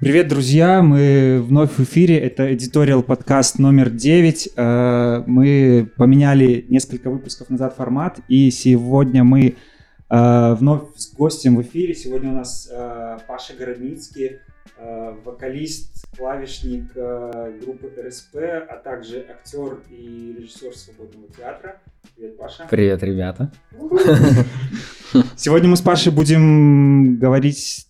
Привет, друзья! Мы вновь в эфире. Это Editorial подкаст номер 9. Э, Мы поменяли несколько выпусков назад формат, и сегодня мы э, вновь с гостем в эфире. Сегодня у нас э, Паша Городницкий, вокалист, клавишник группы РСП, а также актер и режиссер свободного театра. Привет, Паша. Привет, ребята. Сегодня мы с Пашей будем говорить...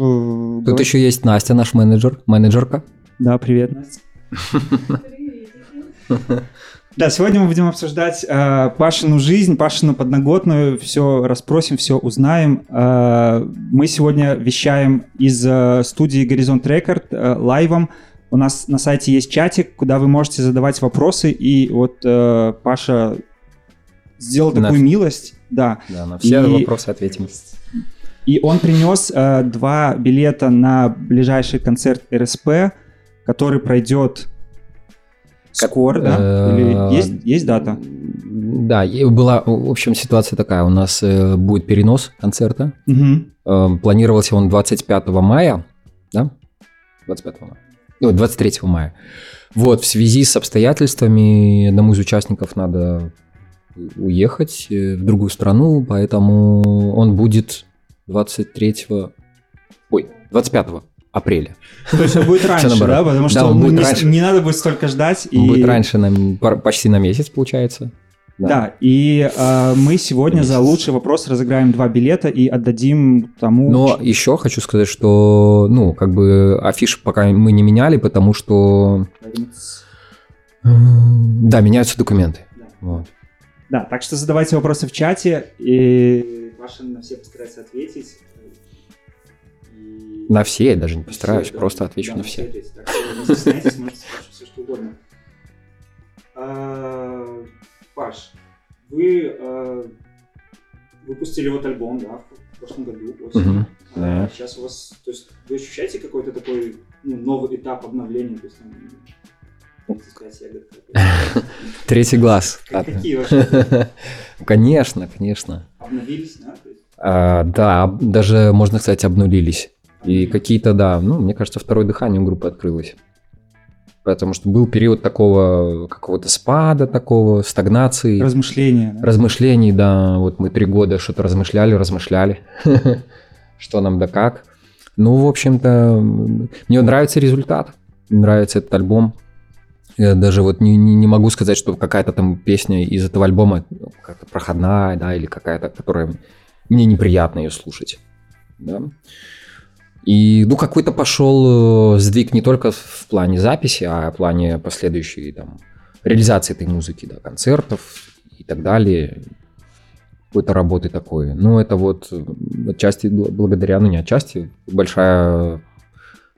э, Тут говорить- еще есть Настя, наш менеджер, менеджерка. Да, привет, Настя. Да, сегодня мы будем обсуждать э, Пашину жизнь, Пашину подноготную, все расспросим, все узнаем. Э, мы сегодня вещаем из э, студии Горизонт Рекорд э, лайвом. У нас на сайте есть чатик, куда вы можете задавать вопросы, и вот э, Паша сделал На такую милость, да, Да, на все И- вопросы ответим. И он принес э, два билета на ближайший концерт РСП, который пройдет скоро, да? Э, Или есть, есть дата? Да, была, в общем, ситуация такая. У нас э, будет перенос концерта. Мгм. Э, Планировался он 25 мая, да? 25 мая. Ну, 23 мая. Вот, в связи с обстоятельствами одному из участников надо уехать э, в другую страну, поэтому он будет 23... Ой, 25 апреля. То есть он будет раньше, да? Потому что Да, он будет не, раньше. не надо будет столько ждать. И... Он будет раньше, на, почти на месяц, получается. Да, и э, мы сегодня за лучший вопрос разыграем два билета и отдадим тому... Но ч- еще хочу сказать, что, ну, как бы афиши пока мы не меняли, потому что, м, да, меняются документы. Да. Вот. Да, так что задавайте вопросы в чате, и Паша на все постарается ответить. И- На все я даже не постараюсь, Все, да. просто отвечу Да, на все. ответите. Так что не стесняйтесь, можете спрашивать все, что угодно. А, Паш, вы а, выпустили вот альбом, да, в прошлом году, осенью. А, да. Сейчас у вас, то есть вы ощущаете какой-то такой ну, новый этап обновления, то есть там 35 ягод какой-то? Третий глаз. Как- Какие вообще? Конечно, конечно. Обновились, да? А, да, даже, можно сказать, обнулились. И какие-то, да, ну, мне кажется, второе дыхание у группы открылось. Потому что был период такого какого-то спада, такого стагнации. Размышления. да? размышлений, да, вот мы три года что-то размышляли, размышляли, что нам да как. Ну, в общем-то, мне нравится результат, нравится этот альбом. Я даже вот не, не, могу сказать, что какая-то там песня из этого альбома как-то проходная, да, или какая-то, которая мне неприятно ее слушать, да. И, ну, какой-то пошел э, сдвиг не только в плане записи, а в плане последующей там реализации этой музыки, да, концертов и так далее, какой-то работы такой. Ну, это вот э, отчасти бл- благодаря, ну, не отчасти, большая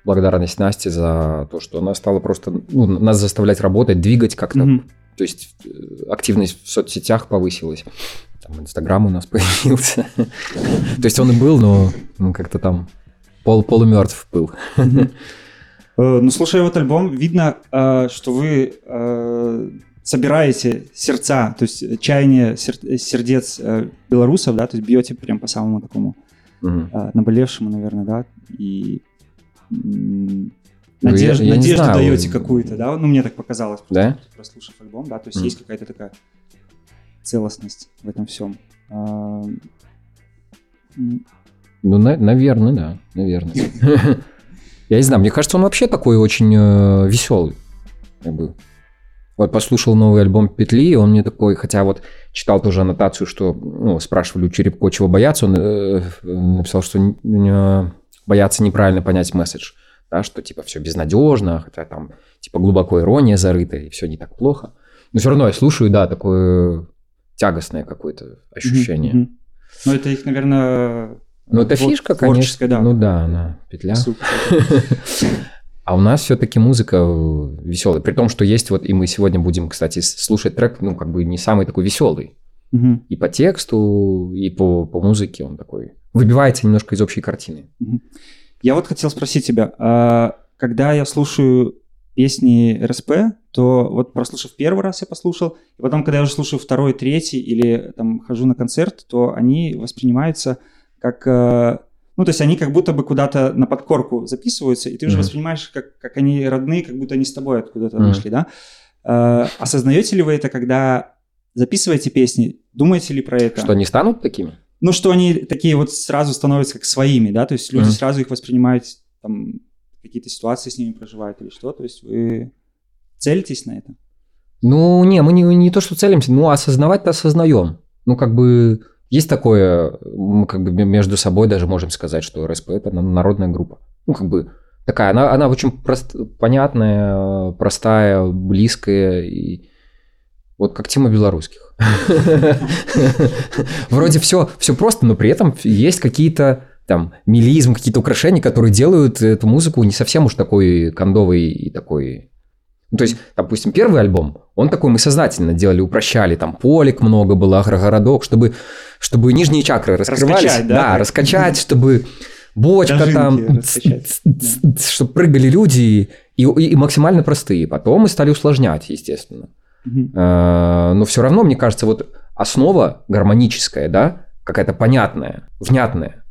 благодарность Насте за то, что она стала просто, ну, нас заставлять работать, двигать как-то. Мгм. То есть э, активность в соцсетях повысилась. Там Инстаграм у нас появился. То есть он и был, но как-то там пол полумертв был. Э, Ну, слушая вот альбом, видно, э, что вы собираете сердца, то есть чаяние сер- сердец белорусов, да, то есть бьете прям по самому такому наболевшему, наверное, да, и м, Ну, я- я надежду знаю. даете какую-то, да, ну, мне так показалось, просто Да? прослушав альбом, да, то есть Мгм. есть какая-то такая целостность в этом всем. А, Ну, наверное, да, наверное. Я не знаю, мне кажется, он вообще такой очень веселый. Как бы. Вот послушал новый альбом Петли, и он мне такой, хотя вот читал тоже аннотацию, что ну, спрашивали у Черепко, чего бояться, он э, написал, что э, боятся неправильно понять месседж, да, что типа все безнадежно, хотя там типа глубоко ирония зарыта, и все не так плохо. Но все равно я слушаю, да, такое тягостное какое-то ощущение. мгм. Ну, это их, наверное... Ну, это твор- фишка, конечно. да. Ну да, она петля. А у нас все-таки музыка веселая. При том, что есть вот, и мы сегодня будем, кстати, слушать трек, ну, как бы не самый такой веселый. Мгм. И по тексту, и по, по музыке он такой. Выбивается немножко из общей картины. Я вот хотел спросить тебя, а, когда я слушаю песни РСП, то вот прослушав первый раз я послушал, и потом, когда я уже слушаю второй, третий или там хожу на концерт, то они воспринимаются как, э, Ну, то есть они как будто бы куда-то на подкорку записываются, и ты уже Мгм. воспринимаешь, как, как они родные, как будто они с тобой откуда-то Мгм. вышли, да? Э, осознаете ли вы это, когда записываете песни? Думаете ли про это? Что они станут такими? Ну, что они такие вот сразу становятся как своими, да? То есть люди Мгм. сразу их воспринимают, там, какие-то ситуации с ними проживают или что? То есть вы целитесь на это? Ну, не, мы не, не то, что целимся, ну, осознавать-то осознаем. Ну, как бы, есть такое, мы как бы между собой даже можем сказать, что РСП – это на- народная группа. Ну, как бы, такая, она, она очень прост, понятная, простая, близкая, и вот как тема белорусских. Вроде все, все просто, но при этом есть какие-то там милизм, какие-то украшения, которые делают эту музыку не совсем уж такой кондовой и такой ну, то есть, допустим, первый альбом, он такой мы сознательно делали, упрощали, там полик много было, агрогородок, чтобы, чтобы нижние чакры раскрывались. Раскачать, да, так? раскачать, чтобы бочка Дожинки там, чтобы прыгали люди, и, и максимально простые. Потом мы стали усложнять, естественно. Э, Но все равно, мне кажется, вот основа гармоническая, да, какая-то понятная, внятная,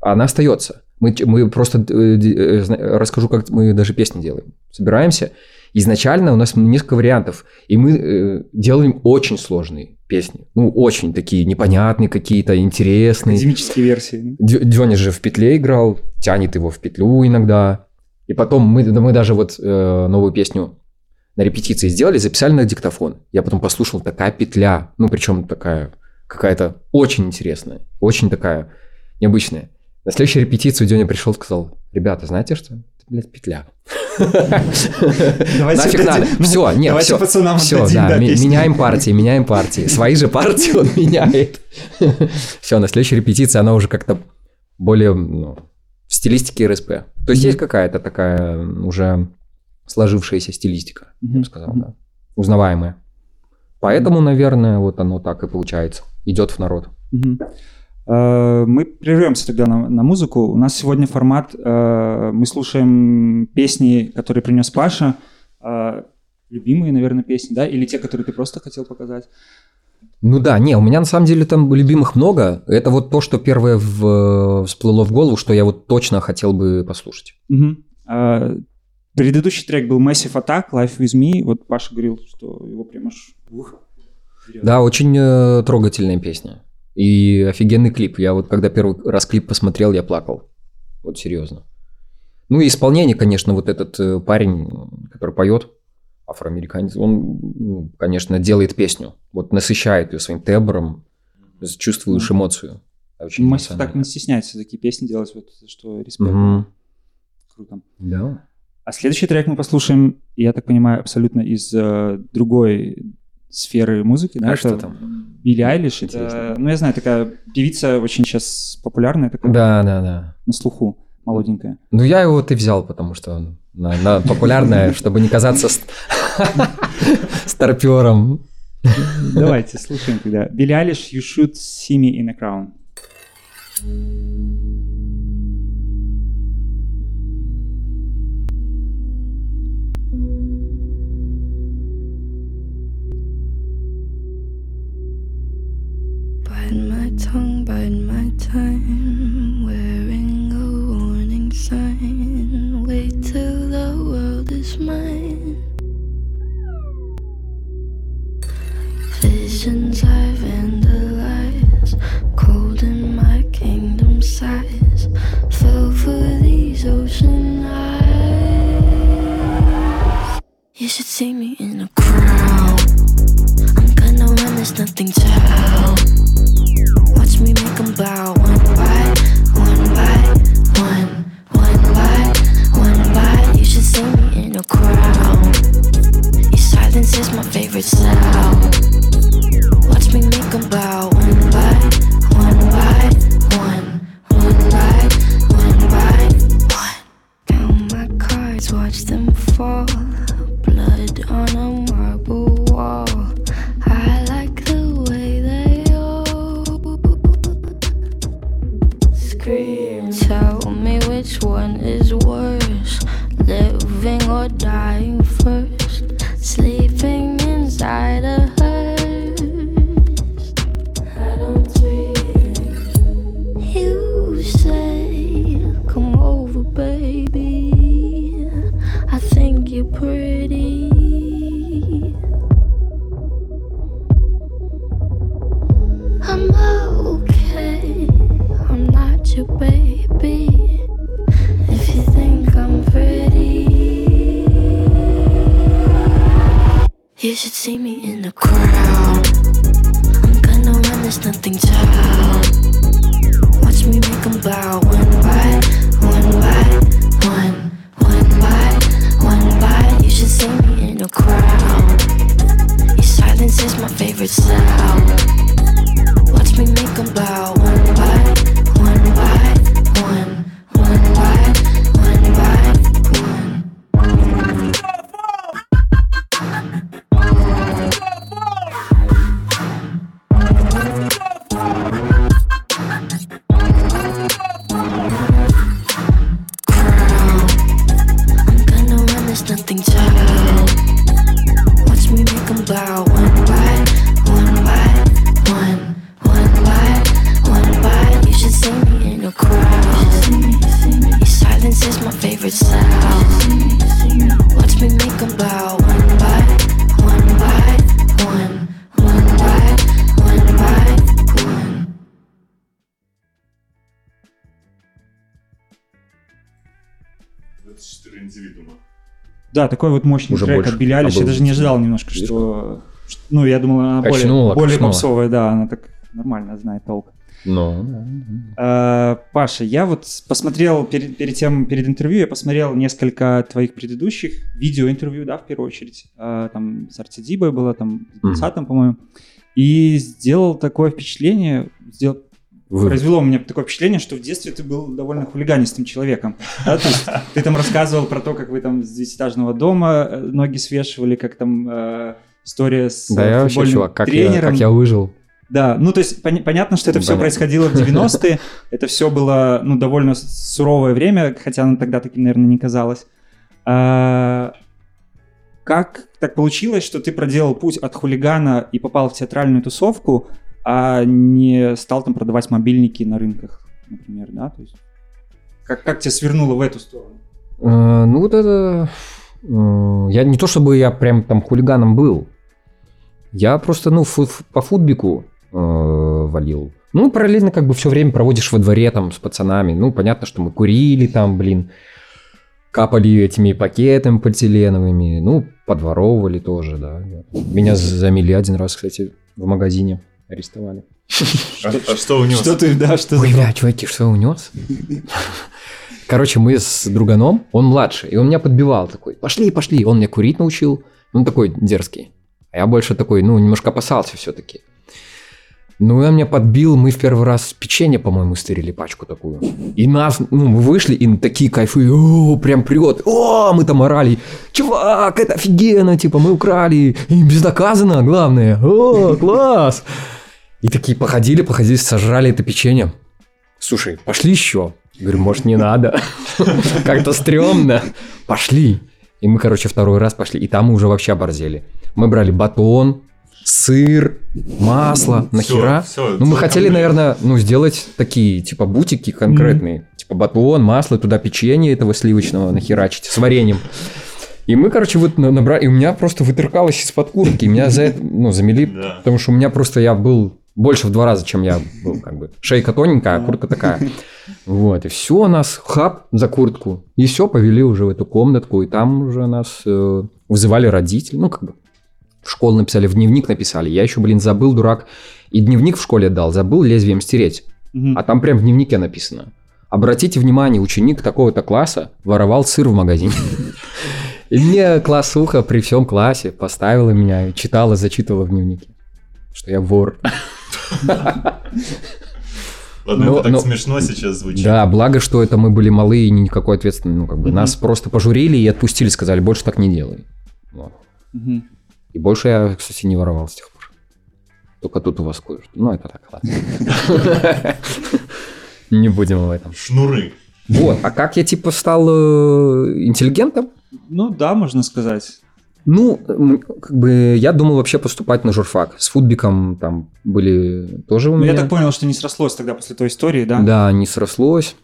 она остается. Мы, мы просто э, э, расскажу, как мы даже песни делаем. Собираемся. Изначально у нас несколько вариантов, и мы э, делаем очень сложные песни. Ну, очень такие непонятные какие-то, интересные. Академические версии. Дёня же в петле играл, тянет его в петлю иногда. И потом мы, мы даже вот э, новую песню на репетиции сделали, записали на диктофон. Я потом послушал, такая петля, ну причем такая какая-то очень интересная, очень такая необычная. На следующей репетицию Дёня пришел и сказал, ребята, знаете что? Это, блядь, петля. Нафиг надо. Все, нет, все. пацанам Все, да, меняем партии, меняем партии. Свои же партии он меняет. Все, на следующей репетиции она уже как-то более ну, в стилистике РСП. То есть есть какая-то такая уже сложившаяся стилистика, я Мгм. бы сказал, да. Узнаваемая. Поэтому, наверное, вот оно так и получается. Идет в народ. Э, Мы прервемся тогда на, на музыку. У нас сегодня формат, э, мы слушаем песни, которые принес Паша, э, любимые, наверное, песни, да, или те, которые ты просто хотел показать. Ну да, не, у меня на самом деле там любимых много. Это вот то, что первое в- всплыло в голову, что я вот точно хотел бы послушать. Мгм. Э, Предыдущий трек был Massive Attack, Life With Me. Вот Паша говорил, что его прям аж... ух. Да, очень э, трогательная песня. И офигенный клип. Я вот когда первый раз клип посмотрел, я плакал. Вот серьезно. Ну и исполнение, конечно, вот этот э, парень, который поет, афроамериканец, он, ну, конечно, делает песню. Вот насыщает ее своим тембром, чувствуешь эмоцию. Очень Attack эмоционально. не стесняется такие песни делать, вот что респект. Мгм. Круто. Да. А следующий трек мы послушаем, я так понимаю, абсолютно из э, другой сферы музыки. Да? А что там? Билли Айлиш. Это, ну, я знаю, такая певица очень сейчас популярная, такая Да, да, да. на слуху, молоденькая. Ну, я его и взял, потому что он на, на популярное, чтобы не казаться ст- старпером. Давайте, слушаем тогда. Билли Айлиш, You Should See Me in a Crown. My tongue, bite my time, wearing a warning sign. Wait till the world is mine. Visions I vandalize, cold in my kingdom size. Fell for these ocean eyes. You should see me in a crowd. I'm gonna run, there's nothing to help we make them bow one by one by one, one by one by. You should see me in a crowd. Your silence is my favorite sound. Watch me make them bow one by one by one, one by one by one. Count my cards, watch them fall. Blood on them. living or dying first, sleeping inside a hearse. I don't dream. You say, Come over, baby. I think you're pretty. I'm okay, I'm not your baby. You should see me in the crowd. I'm gonna run, there's nothing to Watch me make 'em bow one by one by one, one by one by. You should see me in a crowd. Your silence is my favorite sound. Watch me make 'em bow Да, такой вот мощный Уже трек больше. от Билли. А Я был даже не ожидал немножко, что... что- Ну, я думал, она более, Качнула, более качнула. попсовая, да, она так нормально знает толк. Ну, да. Э, Паша, я вот посмотрел перед, перед тем, перед интервью, я посмотрел несколько твоих предыдущих видеоинтервью, да, в первую очередь. Э, Там с Арти Дибой было, там, в 20 по-моему. И сделал такое впечатление, сделал, Вы- произвело у меня такое впечатление, что в детстве ты был довольно хулиганистым человеком. да, то есть ты там рассказывал про то, как вы там с девятиэтажного дома э, ноги свешивали, как там э, история с Да э, я вообще, чувак, как я, тренером. как я выжил. Да, ну то есть пони- понятно, что это все Понятно. происходило в 90-е, это все было, ну, довольно суровое время, хотя оно тогда таким, наверное, не казалось. А, Как так получилось, что ты проделал путь от хулигана и попал в театральную тусовку, а не стал там продавать мобильники на рынках, например, да? То есть как, как тебя свернуло в эту сторону? Э, Ну, вот это... э, Я не то чтобы я прям там хулиганом был. Я просто, ну, фу- по футбику э, валил. Ну, параллельно как бы все время проводишь во дворе там с пацанами. Ну, понятно, что мы курили там, блин. Капали этими пакетами полиэтиленовыми. Ну, подворовывали тоже, да. Меня замели один раз, кстати, в магазине. Арестовали. А, а что унес? Что ты, да, что. Ой, бля, чуваки, что унес? Короче, мы с друганом, он младше, и он меня подбивал такой, пошли, пошли. Он меня курить научил, он такой дерзкий. А я больше такой, ну, немножко опасался все-таки. Ну, он меня подбил, мы в первый раз печенье, по-моему, стырили пачку такую. И нас, ну, мы вышли, и такие кайфы, о, прям прет, о, мы там орали, чувак, это офигенно, типа, мы украли, и безнаказанно, главное, о, класс. И такие походили, походили, сожрали это печенье. Слушай, пошли еще. Говорю, может, не надо. Как-то стрёмно. Пошли. И мы, короче, второй раз пошли. И там мы уже вообще оборзели. Мы брали батон, сыр, масло. Нахера? Ну, мы хотели, наверное, ну, сделать такие, типа, бутики конкретные. Типа батон, масло, туда печенье этого сливочного нахерачить с вареньем. И мы, короче, вот на- набрали, и у меня просто вытыркалось из-под куртки, меня за это, ну, замели, Да. потому что у меня просто я был больше в два раза, чем я был, как бы. Шейка тоненькая, а куртка такая. Вот, и все, нас хап за куртку. И все, повели уже в эту комнатку, и там уже нас э, вызывали родители, ну, как бы, в школу написали, в дневник написали. Я еще, блин, забыл, дурак, и дневник в школе дал, забыл лезвием стереть. Мгм. А там прям в дневнике написано. Обратите внимание, ученик такого-то класса воровал сыр в магазине. И мне классуха при всем классе поставила меня читала, зачитывала в дневнике, что я вор. Ладно, Но- это так но- смешно сейчас звучит. Да, благо, что это мы были малые и никакой ответственности. Ну, как бы нас просто пожурили и отпустили, сказали, больше так не делай. Вот. Мгм. И больше я, кстати, не воровал с тех пор. Только тут у вас кое-что. Ну, это так, ладно. Не будем в этом. Шнуры. Вот, а как я типа стал э, интеллигентом? Ну да, можно сказать. Ну, как бы я думал вообще поступать на журфак. С футбиком там были тоже у Ну, меня. я так понял, что не срослось тогда после той истории, да? Да, не срослось.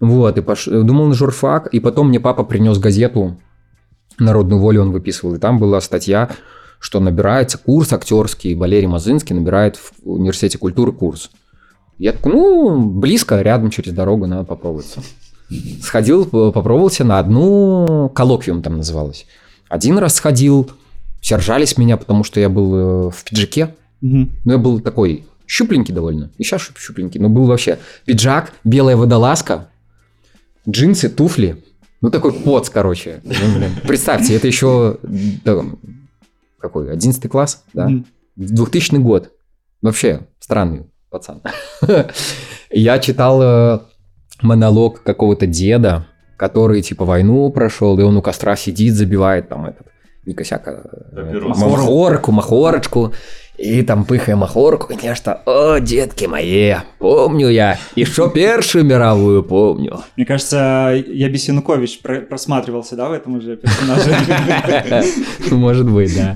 Вот, и пош... думал на журфак, и потом мне папа принес газету «Народную волю» он выписывал, и там была статья, что набирается курс актерский, Валерий Мазынский набирает в университете культуры курс. Я такой, ну, близко, рядом через дорогу, надо попробоваться. Сходил, попробовался на одну, коллоквиум там называлось. Один раз сходил, все ржали с меня, потому что я был э, в пиджаке. Мгм. Ну, я был такой щупленький довольно. И сейчас щупленький. Но был вообще пиджак, белая водолазка, джинсы, туфли. Ну, такой поц, короче. Ну, блин. Представьте, это еще да, какой, 11 класс, да? Мгм. 2000 год. Вообще странный пацан. Я читал э, монолог какого-то деда, который типа войну прошел, и он у костра сидит, забивает там этот, не косяк, а э, махорку, махорочку, и там пыхая махорку, конечно, о, детки мои, помню я, что Первую мировую помню. Мне кажется, я Бесенукович про- просматривался, да, в этом уже персонаже. Может быть, да.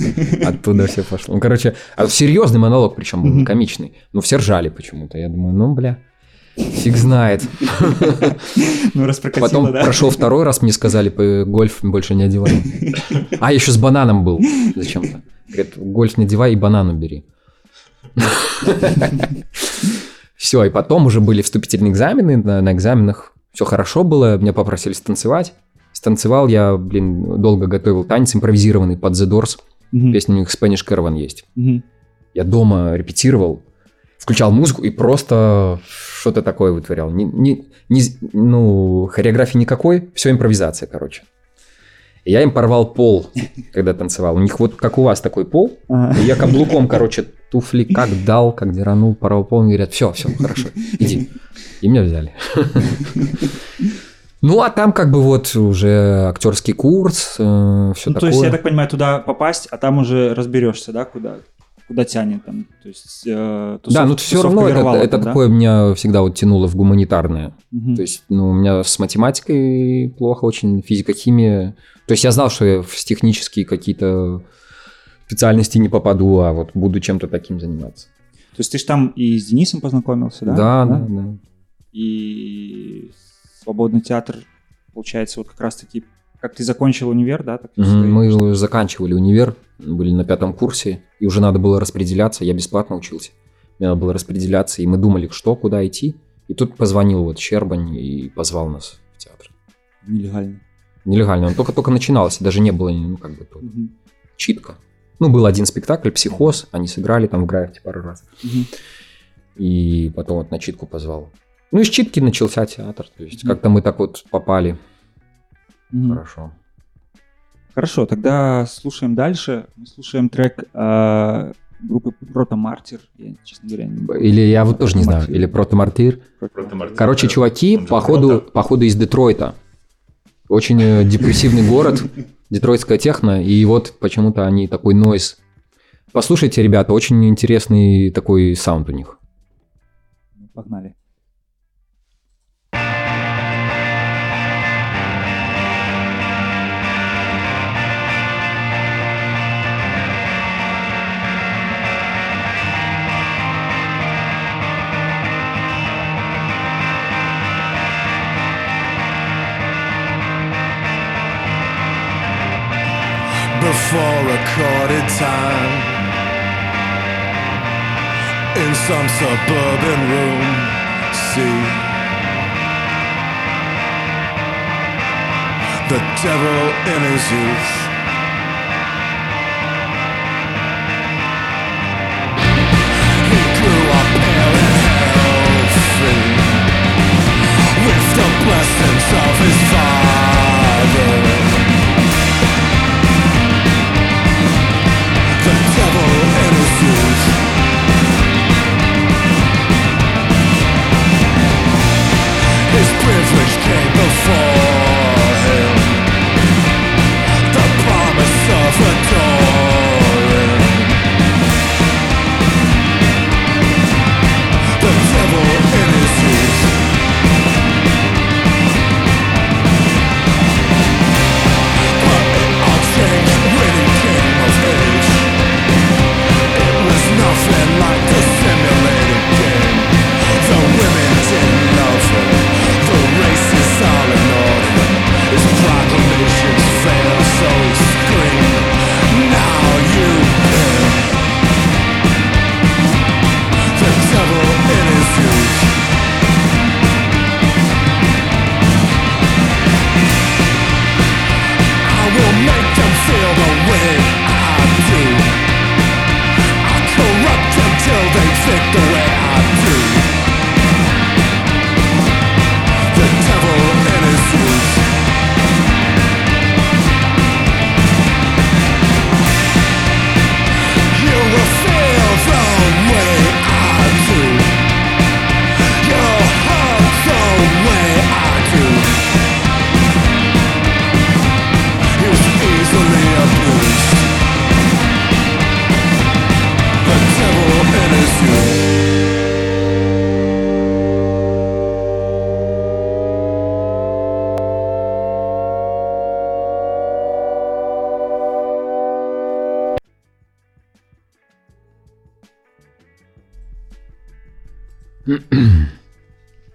Оттуда все пошло. Ну, короче, а серьезный монолог, причем был, комичный. Но все ржали почему-то. Я думаю, ну, бля, фиг знает. Ну, раз прокатило, Потом да? прошел второй раз, мне сказали, «П- гольф больше не одевай. А, еще с бананом был зачем-то. Говорят, гольф не одевай и банан убери. Все, и потом уже были вступительные экзамены, на, на экзаменах все хорошо было, меня попросили станцевать. Станцевал я, блин, долго готовил танец импровизированный под The Doors. Мгм. Песня у них Spanish Caravan есть. Мгм. Я дома репетировал, включал музыку и просто что-то такое вытворял. Не, не- не- ну, хореографии никакой, все импровизация, короче. И я им порвал пол, когда танцевал. У них вот как у вас такой пол. И я каблуком, короче, туфли как дал, как деранул, порвал пол. Они говорят, все, все, хорошо, иди. И меня взяли. Ну, а там как бы вот уже актерский курс, все Ну, такое. то есть, я так понимаю, туда попасть, а там уже разберешься, да, куда, куда тянет там, то есть... э, Да, тусов- ну все равно это, это там, да? такое меня всегда вот тянуло в гуманитарное. Мгм. То есть, ну, у меня с математикой плохо очень, физика, химия. То есть я знал, что я в технические какие-то специальности не попаду, а вот буду чем-то таким заниматься. То есть ты же там и с Денисом познакомился, да? Да, да, да. И свободный театр, получается, вот как раз-таки, как ты закончил универ, да? Так. Мы заканчивали универ, были на пятом курсе, и уже надо было распределяться. Я бесплатно учился. Мне надо было распределяться, и мы думали, что, куда идти. И тут позвонил вот Щербань и позвал нас в театр. Нелегально. Нелегально, он только-только начинался, даже не было, ну, как бы, тут Мгм. читка. Ну, был один спектакль «Психоз», они сыграли там в граффити пару раз. Мгм. И потом вот на читку позвал. Ну, из читки начался театр. То есть Мгм. как-то мы так вот попали. Мгм. Хорошо. Хорошо, тогда слушаем дальше. Мы слушаем трек э, группы Протомартир. Я, честно говоря, не... Или я вот тоже не знаю. Или протомартир. Протомартир. Короче, чуваки, походу, походу из Детройта. Очень э, депрессивный город, детройтская техно, и вот почему-то они такой нойз. Послушайте, ребята, очень интересный такой саунд у них. Погнали. Before recorded time in some suburban room. See the devil in his youth. He grew up pale and healthy with the blessings of his father. Privilege came before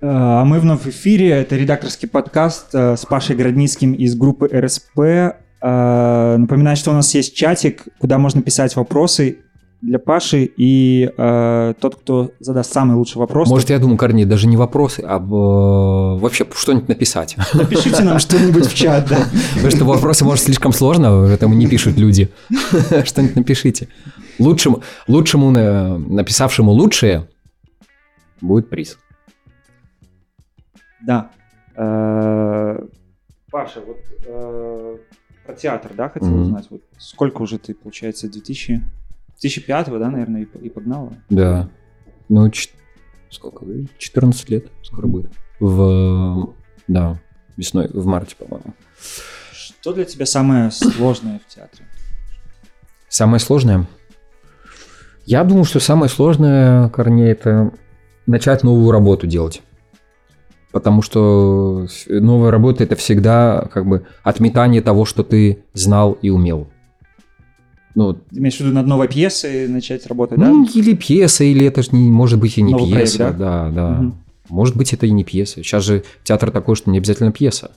А мы вновь в эфире. Это редакторский подкаст э, с Пашей Городницким из группы РСП. Э, Напоминаю, что у нас есть чатик, куда можно писать вопросы для Паши. И э, тот, кто задаст самый лучший вопрос, Может, я думаю, Корней, даже не вопросы, а э, вообще что-нибудь написать. напишите нам что-нибудь в чат, да. Потому что вопросы, может, слишком сложно, поэтому не пишут люди. Что-нибудь напишите. Лучшему, лучшему э, написавшему лучшее будет приз. Да. Э, Паша, вот э, про театр, да, хотел узнать. Вот сколько уже ты, получается, 2000... 2005, да, наверное, и, и погнала? Да. Ну, ч- сколько? 14 лет скоро будет. В, да, весной, в марте, по-моему. Что для тебя самое сложное в театре? Самое сложное? Я думаю, что самое сложное, Корней, это начать новую работу делать. Потому что новая работа это всегда как бы отметание того, что ты знал и умел. Ну, Ты имеешь в виду над новой пьесой начать работать, ну, да? или пьеса, или это ж не, может быть и не Новый проект, пьеса. да, да. Мгм. Может быть, это и не пьеса. Сейчас же театр такой, что не обязательно пьеса.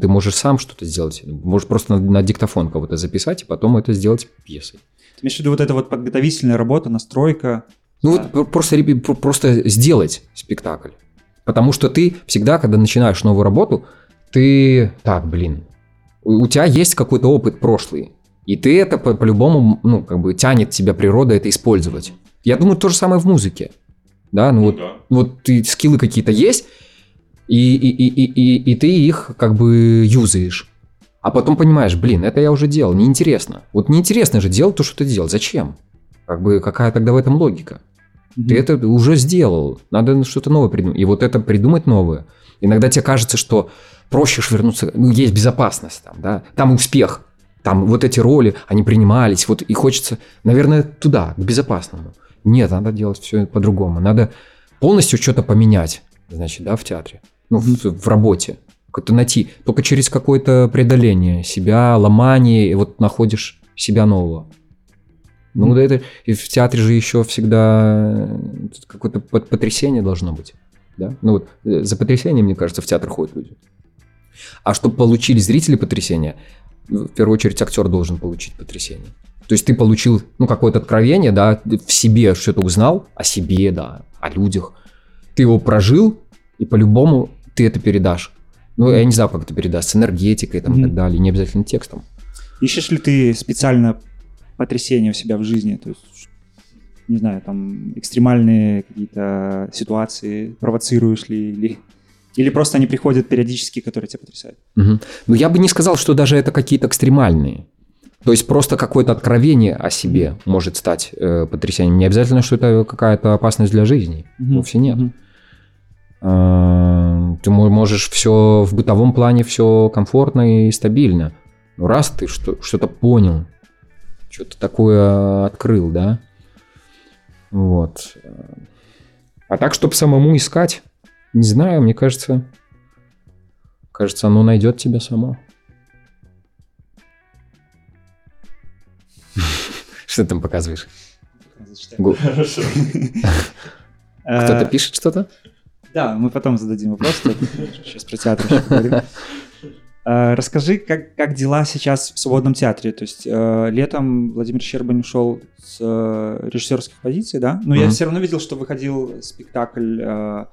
Ты можешь сам что-то сделать. Можешь просто на, на диктофон кого-то записать, и потом это сделать пьесой. Ты имеешь в виду вот эта вот подготовительная работа, настройка? Ну Да. вот про- просто, просто сделать спектакль. Потому что ты всегда, когда начинаешь новую работу, ты... Так, блин. У, у тебя есть какой-то опыт прошлый. И ты это по- по-любому, ну, как бы тянет тебя природа это использовать. Я думаю, то же самое в музыке. Да, ну, вот, да. вот ты, скиллы какие-то есть, и, и, и, и, и, и ты их как бы юзаешь. А потом понимаешь, блин, это я уже делал, неинтересно. Вот неинтересно же делать то, что ты делал. Зачем? Как бы какая тогда в этом логика? Ты это уже сделал. Надо что-то новое придумать. И вот это придумать новое. Иногда тебе кажется, что проще вернуться. Ну, есть безопасность там, да. Там успех. Там вот эти роли, они принимались. Вот и хочется, наверное, туда, к безопасному. Нет, надо делать все по-другому. Надо полностью что-то поменять, значит, да, в театре. Ну, в, в работе. Как-то найти. Только через какое-то преодоление себя, ломание, и вот находишь себя нового. Ну, да это и в театре же еще всегда э, какое-то потрясение должно быть. Да? Ну вот э, за потрясением, мне кажется, в театр ходят люди. А чтобы получили зрители потрясение, в первую очередь актер должен получить потрясение. То есть ты получил, ну, какое-то откровение, да, в себе что-то узнал, о себе, да, о людях. Ты его прожил, и по-любому ты это передашь. Ну, я не знаю, как это передашь, с энергетикой там, и так далее, не обязательно текстом. Ищешь ли ты специально потрясения у себя в жизни? То есть, не знаю, там экстремальные какие-то ситуации провоцируешь ли? Или, или просто они приходят периодически, которые тебя потрясают? Мгм. Ну, я бы не сказал, что даже это какие-то экстремальные. То есть просто какое-то откровение о себе может стать э, потрясением. Не обязательно, что это какая-то опасность для жизни. Мгм. Вовсе нет. А, Ты мо- можешь все в бытовом плане все комфортно и стабильно. Но раз ты что- что-то понял, что-то такое открыл, да? Вот. А так, чтобы самому искать, не знаю, мне кажется, кажется, оно найдет тебя само. Что ты там показываешь? Кто-то Э, пишет что-то? Да, мы потом зададим вопрос. Сейчас про театр поговорим. Э, Расскажи, как, как дела сейчас в свободном театре? То есть э, летом Владимир Щербань ушел с э, режиссерских позиций, да? Но я Мгм. все равно видел, что выходил спектакль, э,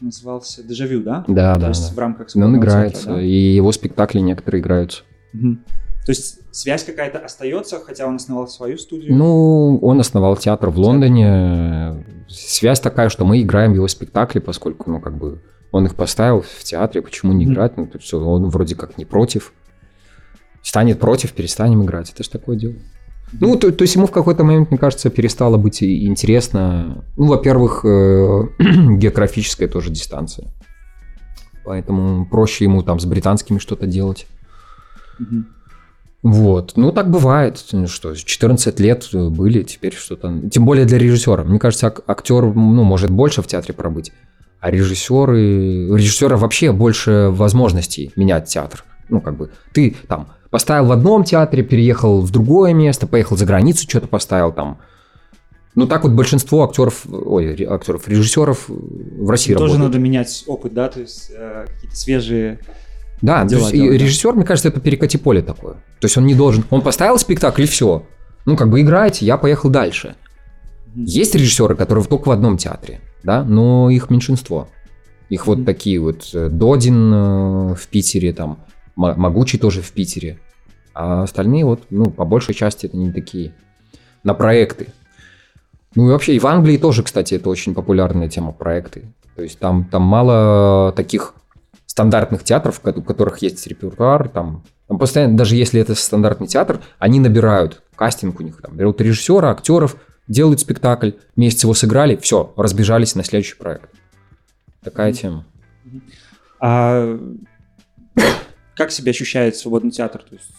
назывался «Дежавю», да? Да, То да. есть да. в рамках Но он свободного играется, театра, да? и его спектакли некоторые играются. Мгм. То есть связь какая-то остается, хотя он основал свою студию? Ну, он основал театр в Лондоне. Связь такая, что мы играем его спектакли, поскольку, ну, как бы, он их поставил в театре, почему не играть? Ну, то есть он вроде как не против. Станет против, перестанем играть. Это же такое дело. Ну, то, то есть ему в какой-то момент, мне кажется, перестало быть интересно. Ну, во-первых, э, географическая тоже дистанция. Поэтому проще ему там с британскими что-то делать. Мгм. Вот. Ну, так бывает. Что, 14 лет были, теперь что-то... Тем более для режиссера. Мне кажется, ак- актер, ну, может больше в театре пробыть. А режиссеры... У режиссера вообще больше возможностей менять театр. Ну, как бы, ты там поставил в одном театре, переехал в другое место, поехал за границу, что-то поставил там. Ну так вот большинство актеров, ой, актеров, режиссеров в России Тоже работают. надо менять опыт, да, то есть э, какие-то свежие... Да, дела то есть и делать, да. режиссер, мне кажется, это перекати поле такое. То есть он не должен, он поставил спектакль и все. Ну как бы играйте, я поехал дальше. Есть режиссеры, которые только в одном театре, да, но их меньшинство. Их вот такие вот э, Додин э, в Питере, там Могучий тоже в Питере, а остальные вот, ну по большей части это не такие на проекты. Ну и вообще и в Англии тоже, кстати, это очень популярная тема проекты. То есть там там мало таких стандартных театров, у которых есть репертуар, там, там постоянно, даже если это стандартный театр, они набирают кастинг у них, там, берут режиссера, актеров, делают спектакль, месяц его сыграли, все, разбежались на следующий проект. Такая тема. А как себя ощущает свободный театр? То есть,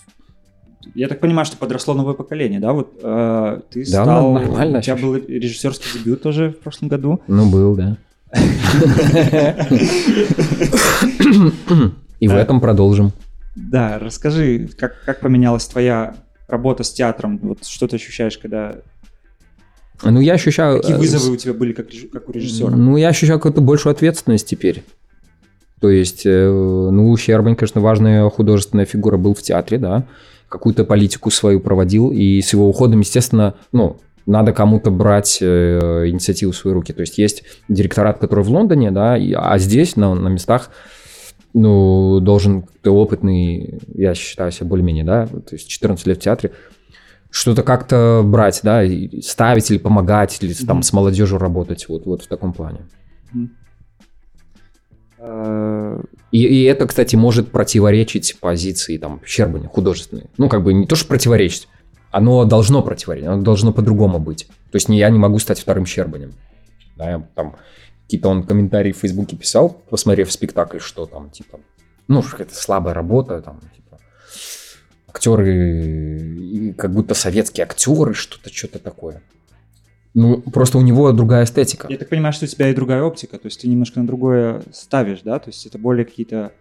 я так понимаю, что подросло новое поколение, да? Вот э, ты Да, стал... нормально У тебя был режиссерский дебют тоже в прошлом году. Ну, был, да. И в Да. этом продолжим. Да, расскажи, как, как поменялась твоя работа с театром? Вот что ты ощущаешь, когда... Ну, я ощущаю... Какие э, вызовы у тебя были как, как у режиссера? Ну, я ощущаю какую-то большую ответственность теперь. То есть, э, ну, Щербань, конечно, важная художественная фигура был в театре, да, какую-то политику свою проводил, и с его уходом, естественно, ну, надо кому-то брать э, инициативу в свои руки. То есть есть директорат, который в Лондоне, да, и- а здесь, на, на местах, ну, должен ты опытный, я считаю себя более-менее, да, то есть 14 лет в театре, что-то как-то брать, да, и ставить или помогать, или там с молодежью работать, вот, вот в таком плане. И, и это, кстати, может противоречить позиции там Щербаня художественной. Ну, как бы не то, что противоречить, оно должно противоречить, оно должно по-другому быть. То есть не я не могу стать вторым Щербанем. Да, я там какие-то он комментарии в Фейсбуке писал, посмотрев спектакль, что там, типа, ну, это слабая работа, там, типа, актеры, как будто советские актеры, что-то, что-то такое. Ну, просто у него другая эстетика. Я так понимаю, что у тебя и другая оптика, то есть ты немножко на другое ставишь, да? То есть это более какие-то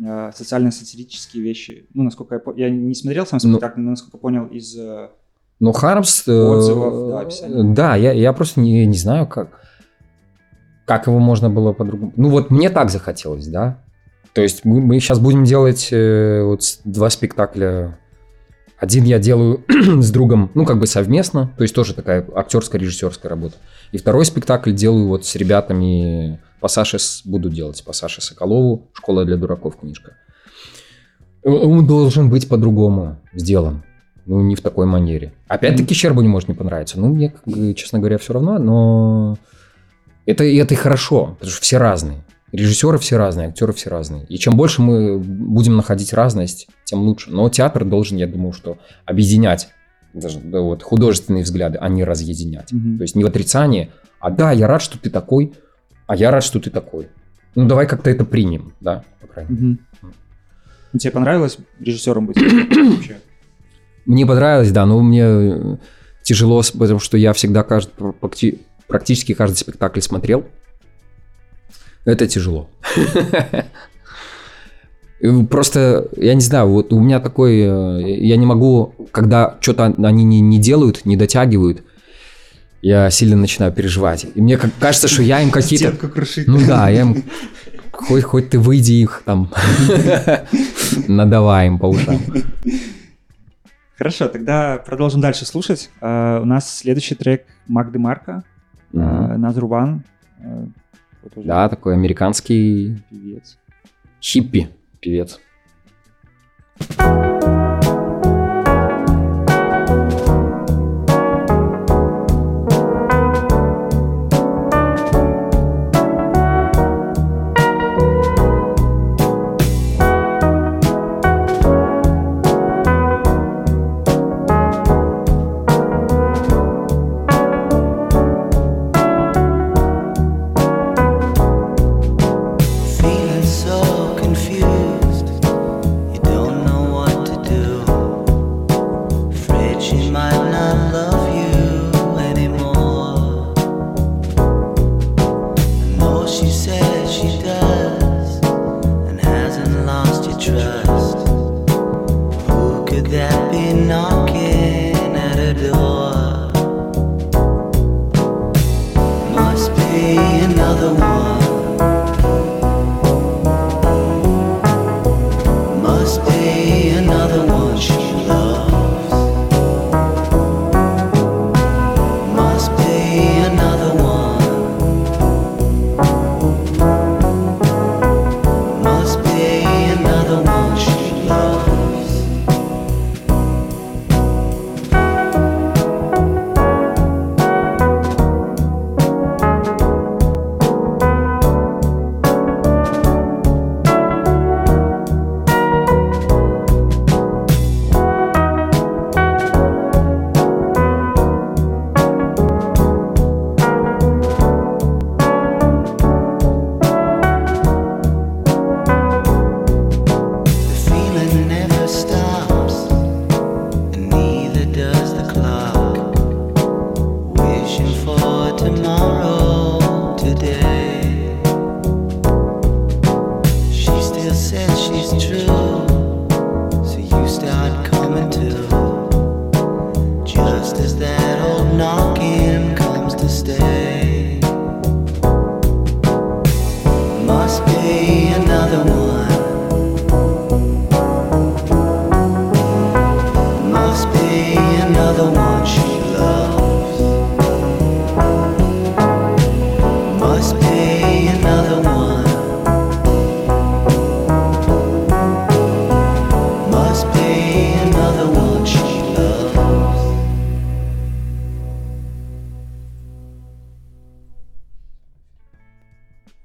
э, социально-сатирические вещи. Ну, насколько я Я не смотрел сам Ну. спектакль, но насколько понял из... э, Ну, Хармс... э, Отзывов, да, описаний. Да, я, я просто не, не знаю, как, как его можно было по-другому... Ну, вот мне так захотелось, да. То есть мы, мы сейчас будем делать э, вот два спектакля. Один я делаю с другом, ну, как бы совместно, то есть тоже такая актерская, режиссерская работа. И второй спектакль делаю вот с ребятами, по Саше буду делать, по Саше Соколову, «Школа для дураков» книжка. Он должен быть по-другому сделан. Ну, не в такой манере. Опять-таки, Щербу не может не понравиться. Ну, мне, честно говоря, все равно, но это, и это и хорошо, потому что все разные. Режиссеры все разные, актеры все разные. И чем больше мы будем находить разность, тем лучше. Но театр должен, я думаю, что объединять даже да, вот, художественные взгляды, а не разъединять. Мгм. То есть не в отрицание, а да, я рад, что ты такой, а я рад, что ты такой. Ну, давай как-то это примем, да, по крайней мере. Ну, Тебе понравилось режиссером быть? Вообще? Мне понравилось, да, но мне э, тяжело, потому что я всегда кажд- практи- практически каждый спектакль смотрел. Это тяжело. Просто, я не знаю, вот у меня такой, э, я не могу, когда что-то они не, не делают, не дотягивают, я сильно начинаю переживать. И мне как- кажется, что я им какие-то... Стенку крушить. Ну да, я им... Хоть, хоть ты выйди их там, надавай им по ушам. Хорошо, тогда продолжим дальше слушать. А, у нас следующий трек Магды Марка. Another One. Вот уже Да, такой американский певец. хиппи певец. So 去买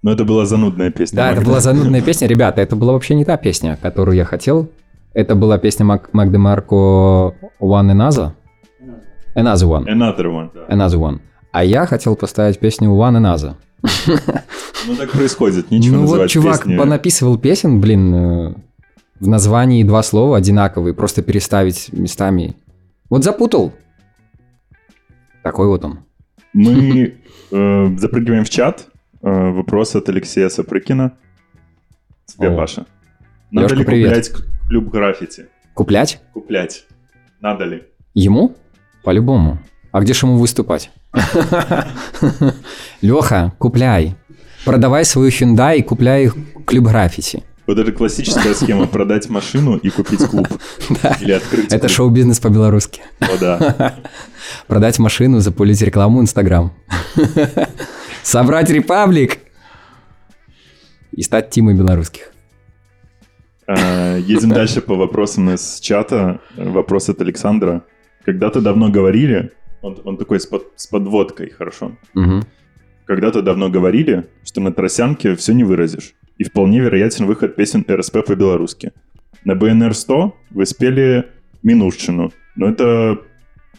Но это была занудная песня. Да, это Магда. была занудная песня. Ребята, это была вообще не та песня, которую я хотел. Это была песня Мак- Магдемарко One Another. Another One. Another one. да. Another One. А я хотел поставить песню One Another. Ну так происходит, ничего ну вот чувак песни. понаписывал песен, блин, э, в названии два слова одинаковые, просто переставить местами. Вот запутал. Такой вот он. Мы э, запрыгиваем в чат. Э, вопрос от Алексея Сапрыкина. Тебе, О. Паша. Надо Лёшка, ли привет. куплять к- клуб граффити? Куплять? Куплять. Надо ли? Ему? По-любому. А где ж ему выступать? Леха, купляй. Продавай свою Hyundai и купляй клуб граффити. Вот это классическая схема продать машину и купить клуб. Или открыть Это шоу-бизнес по-белорусски. О, да. Продать машину, запулить рекламу Инстаграм. Собрать репаблик. И стать Тимой белорусских. Э, Едем дальше по вопросам из чата. Вопрос от Александра. Когда-то давно говорили, он, он такой с, под- с подводкой, хорошо. Мгм. Когда-то давно говорили, что на тросянке все не выразишь. И вполне вероятен выход песен РСП по-белорусски. На БНР 100 вы спели Минушчину, но это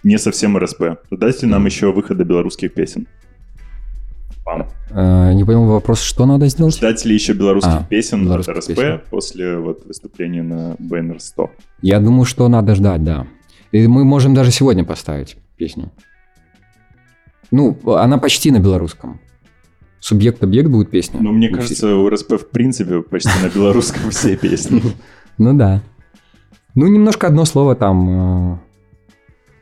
не совсем РСП. Дайте нам еще выхода белорусских песен. Пам. Э, Не понял вопрос, что надо сделать? Ждать ли еще белорусских А, песен белорусских от РСП песен. после вот выступления на БНР 100? Я думаю, что надо ждать, да. И мы можем даже сегодня поставить песню. Ну, она почти на белорусском. Субъект-объект будет песня. Ну, мне кажется, у РСП в принципе почти на белорусском все песни. Ну да. Ну, немножко одно слово там. э,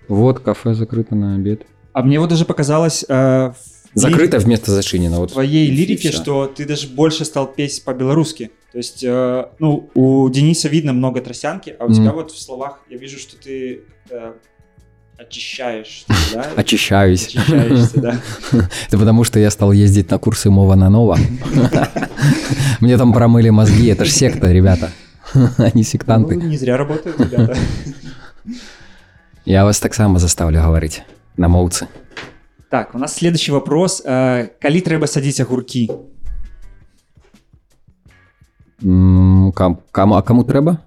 Вот, кафе закрыто на обед. А мне вот даже показалось э, Закрыто вместо зачинено. Вот. в твоей лирике, что ты даже больше стал петь по-белорусски. То есть, э, ну, у Дениса видно много тросянки, а у Мгм. тебя вот в словах я вижу, что ты э, очищаешь, да? Очищаюсь. Очищаешься, да. Это потому, что я стал ездить на курсы Мова на Нова. Мне там промыли мозги. Это ж секта, ребята. Они Ну, сектанты. не зря работают, ребята. Я вас так само заставлю говорить на моўцы. Так, у нас следующий вопрос. Э, Калі трэба садзіць огурки? М, кам- Кому, а кому трэба?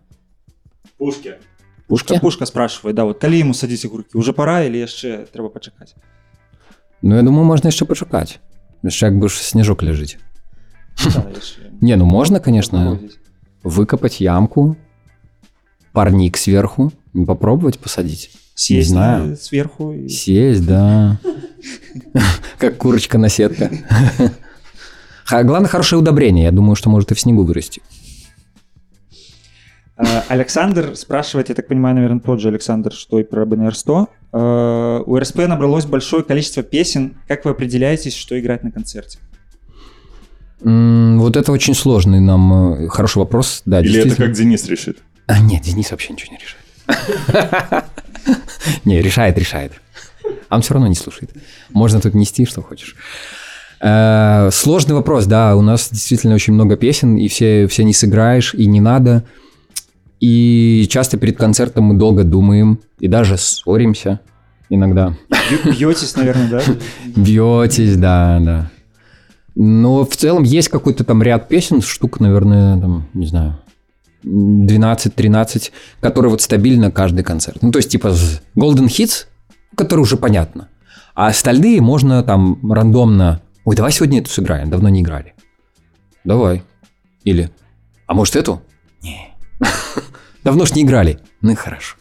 Пушки. Пушки? Пушка спрашивает, да, вот калі ему садзіць огурки? Уже пора или яшчэ трэба пачакаць? Ну, я думаю, можна яшчэ пашукаць. Яшчэ як бы ж снежок ляжыць. Да, яшчэ. Не, ну можно, конечно, Погодзіць. выкопать ямку, парник сверху, и попробовать посадить. Сесть знаю. сверху. и- Сесть, да. Как курочка на сетке. Главное, хорошее удобрение. Я думаю, что может и в снегу вырасти. Э, Александр спрашивает, я так понимаю, наверное, тот же Александр, что и про БНР-100. Э, У РСП набралось большое количество песен. Как вы определяетесь, что играть на концерте? Вот это очень сложный нам э, хороший вопрос. Да, Или это как Денис решит? А, нет, Денис вообще ничего не решает. Не, решает, решает. А он все равно не слушает. Можно тут нести, что хочешь. Э, Сложный вопрос, да. У нас действительно очень много песен, и все, все не сыграешь, и не надо. И часто перед концертом мы долго думаем, и даже ссоримся иногда. Бьетесь, наверное, да? Бьетесь, да, да. Но в целом есть какой-то там ряд песен, штук, наверное, там, не знаю, 12-13, которые вот стабильно каждый концерт. Ну, то есть, типа, Golden Hits, который уже понятно. А остальные можно там рандомно... Ой, давай сегодня эту сыграем, давно не играли. Давай. Или, а может эту? Не. Давно ж не играли. Ну и хорошо.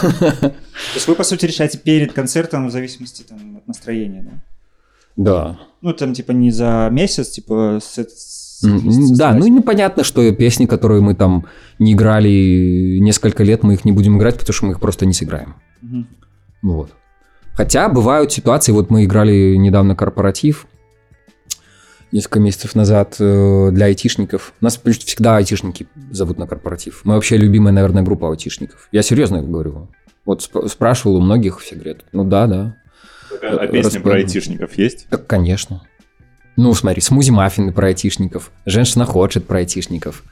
То есть вы, по сути, решаете перед концертом в зависимости там, от настроения, да? Да. Ну, там, типа, не за месяц, типа... с- Да, ну и непонятно, что песни, которые мы там не играли несколько лет, мы их не будем играть, потому что мы их просто не сыграем. Мгм. Вот. Хотя бывают ситуации, вот мы играли недавно корпоратив, несколько месяцев назад э, для айтишников. Нас всегда айтишники зовут на корпоратив. Мы вообще любимая, наверное, группа айтишников. Я серьезно говорю. Вот сп- спрашивал у многих, все говорят, ну да, да. А песня про айтишников есть? Так, конечно. Ну, смотри, смузи маффины про айтишников, женщина хочет про айтишников.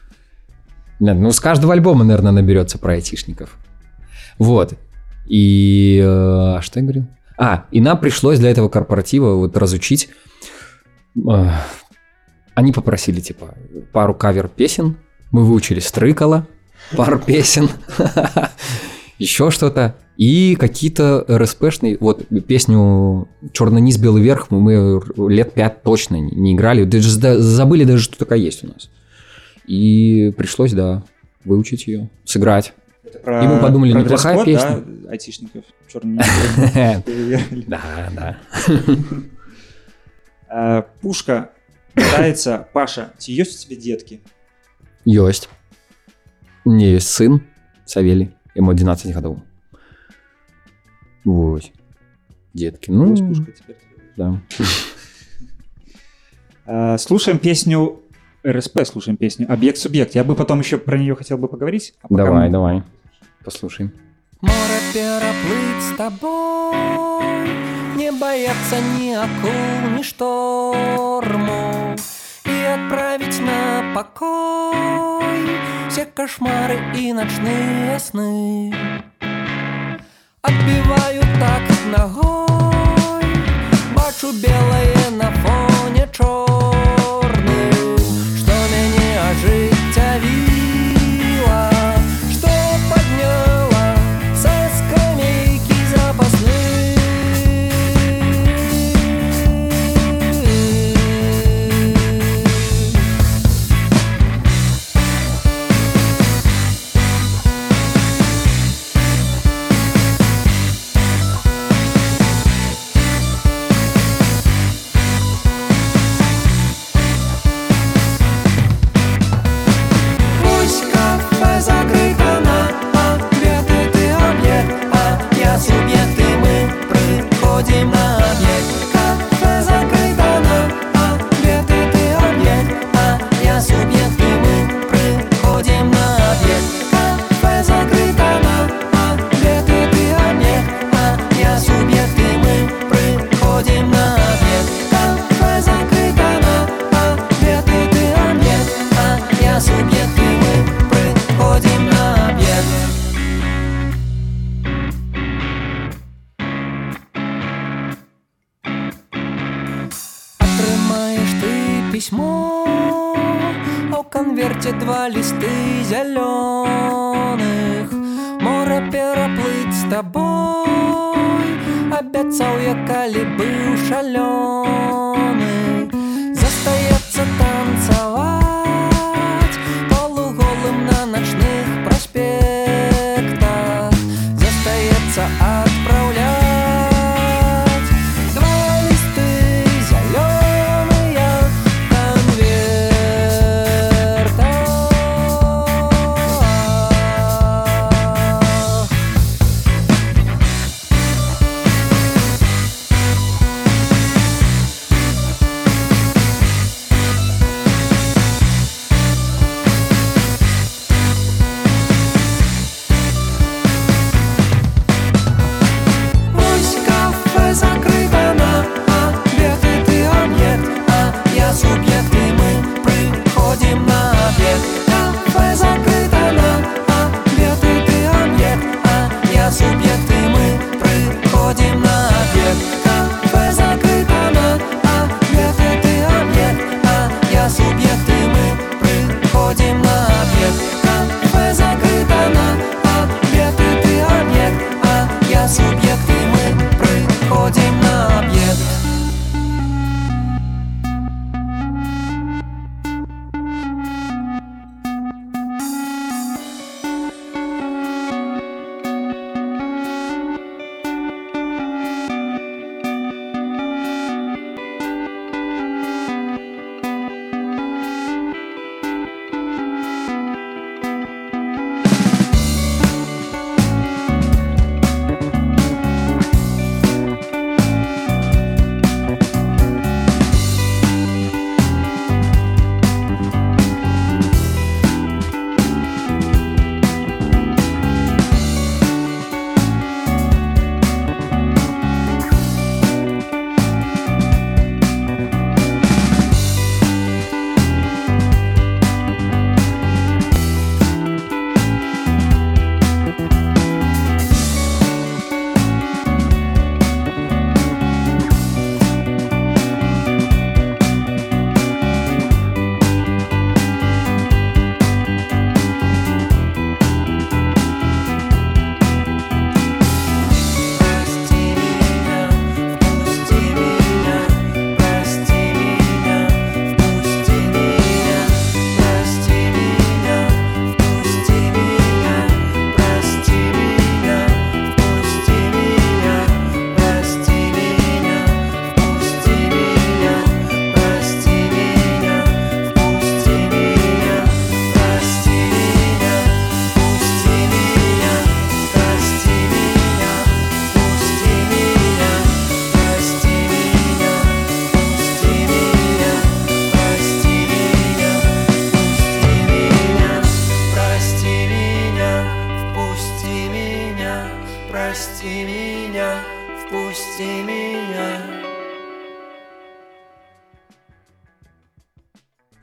Ну, с каждого альбома, наверное, наберется про айтишников. Вот. И... э, что я говорил? А, и нам пришлось для этого корпоратива вот разучить... э, Они попросили, типа, пару кавер-песен. Мы выучили Стрыкала, пару песен. Еще что-то. И какие-то РСПшные... Вот песню «Черный низ, белый верх» мы лет пять точно не- играли. Даже забыли даже, что такая есть у нас. И пришлось, да, выучить ее, сыграть. Это про- И мы подумали, про неплохая дресс-код, да, айтишников? Черный Да, да. Э, Пушка пытается, Паша, есть у тебя детки? Есть. У меня есть сын, Савелий, ему 12 годов. Вот. Детки, ну, Пушка теперь. да. Э, Слушаем песню РСП, слушаем песню «Объект-субъект». Я бы потом еще про нее хотел бы поговорить. а Давай, мы- давай, послушаем. Море переплыть с тобой, Не бояться ни акул, ни штормов, И отправить покой Все кошмары и ночные сны. Отбиваю так ногой, Бачу белое на фоне чорным, Что мяне ожыццявіла,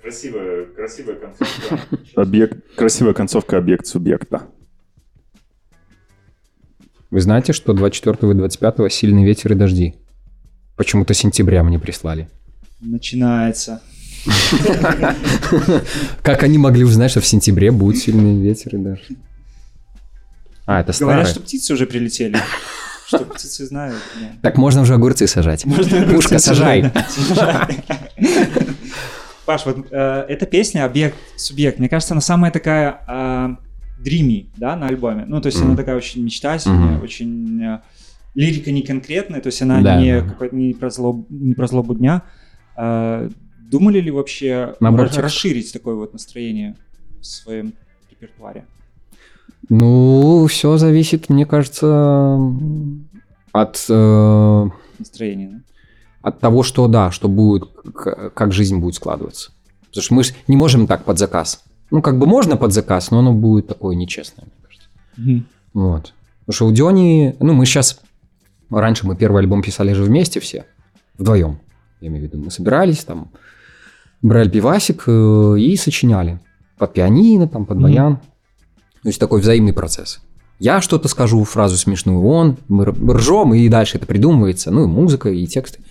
Красивая, красивая концовка. Объект, красивая концовка объект субъекта. Вы знаете, что 24 и 25 сильный ветер и дожди? Почему-то сентября мне прислали. Начинается. Как они могли узнать, что в сентябре будет сильный ветер и дождь? А, это Говорят, старое. что птицы уже прилетели. Что птицы знают. Так можно уже огурцы сажать. Можно Пушка, сажай. Паш, вот э, эта песня «Объект, субъект», мне кажется, она самая такая э, dreamy, да, на альбоме. Ну, то есть она Мгм. такая очень мечтательная, Мгм. очень... э, лирика не конкретная, то есть она Да, не, не, про злоб- не про злобу дня. Э, думали ли вообще Набор ра- расширить такое вот настроение в своем репертуаре? Ну, все зависит, мне кажется, от, э, Настроение, да? От того, что да, что будет, как жизнь будет складываться. Потому что мы не можем так под заказ. Ну, как бы можно под заказ, но оно будет такое нечестное, мне кажется. Мгм. Вот. Потому что у Диони, ну, мы сейчас, раньше мы первый альбом писали же вместе все, вдвоем, я имею в виду. Мы собирались там, брали пивасик э, и сочиняли. Под пианино, там, под баян. То есть такой взаимный процесс. Я что-то скажу, фразу смешную, он, мы ржем, и дальше это придумывается, ну, и музыка, и тексты.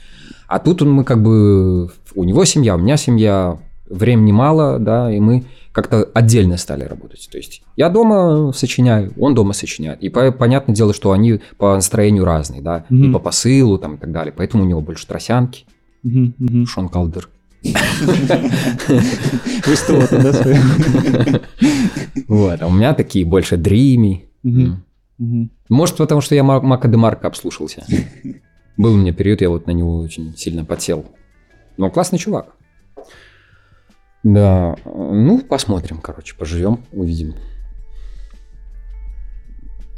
А тут он, мы как бы, у него семья, у меня семья, времени мало, да, и мы как-то отдельно стали работать. То есть я дома сочиняю, он дома сочиняет. И по- понятное дело, что они по настроению разные, да, и Мгм. по посылу там и так далее. Поэтому у него больше тросянки, Мгм, мгм. Шон Калдер. Выступал, да? Вот, а у меня такие больше дрими. Может, потому что я Мака де Марко обслушался. Был у меня период, я вот на него очень сильно подсел. Но классный чувак. Да, ну, посмотрим, короче, поживем, увидим.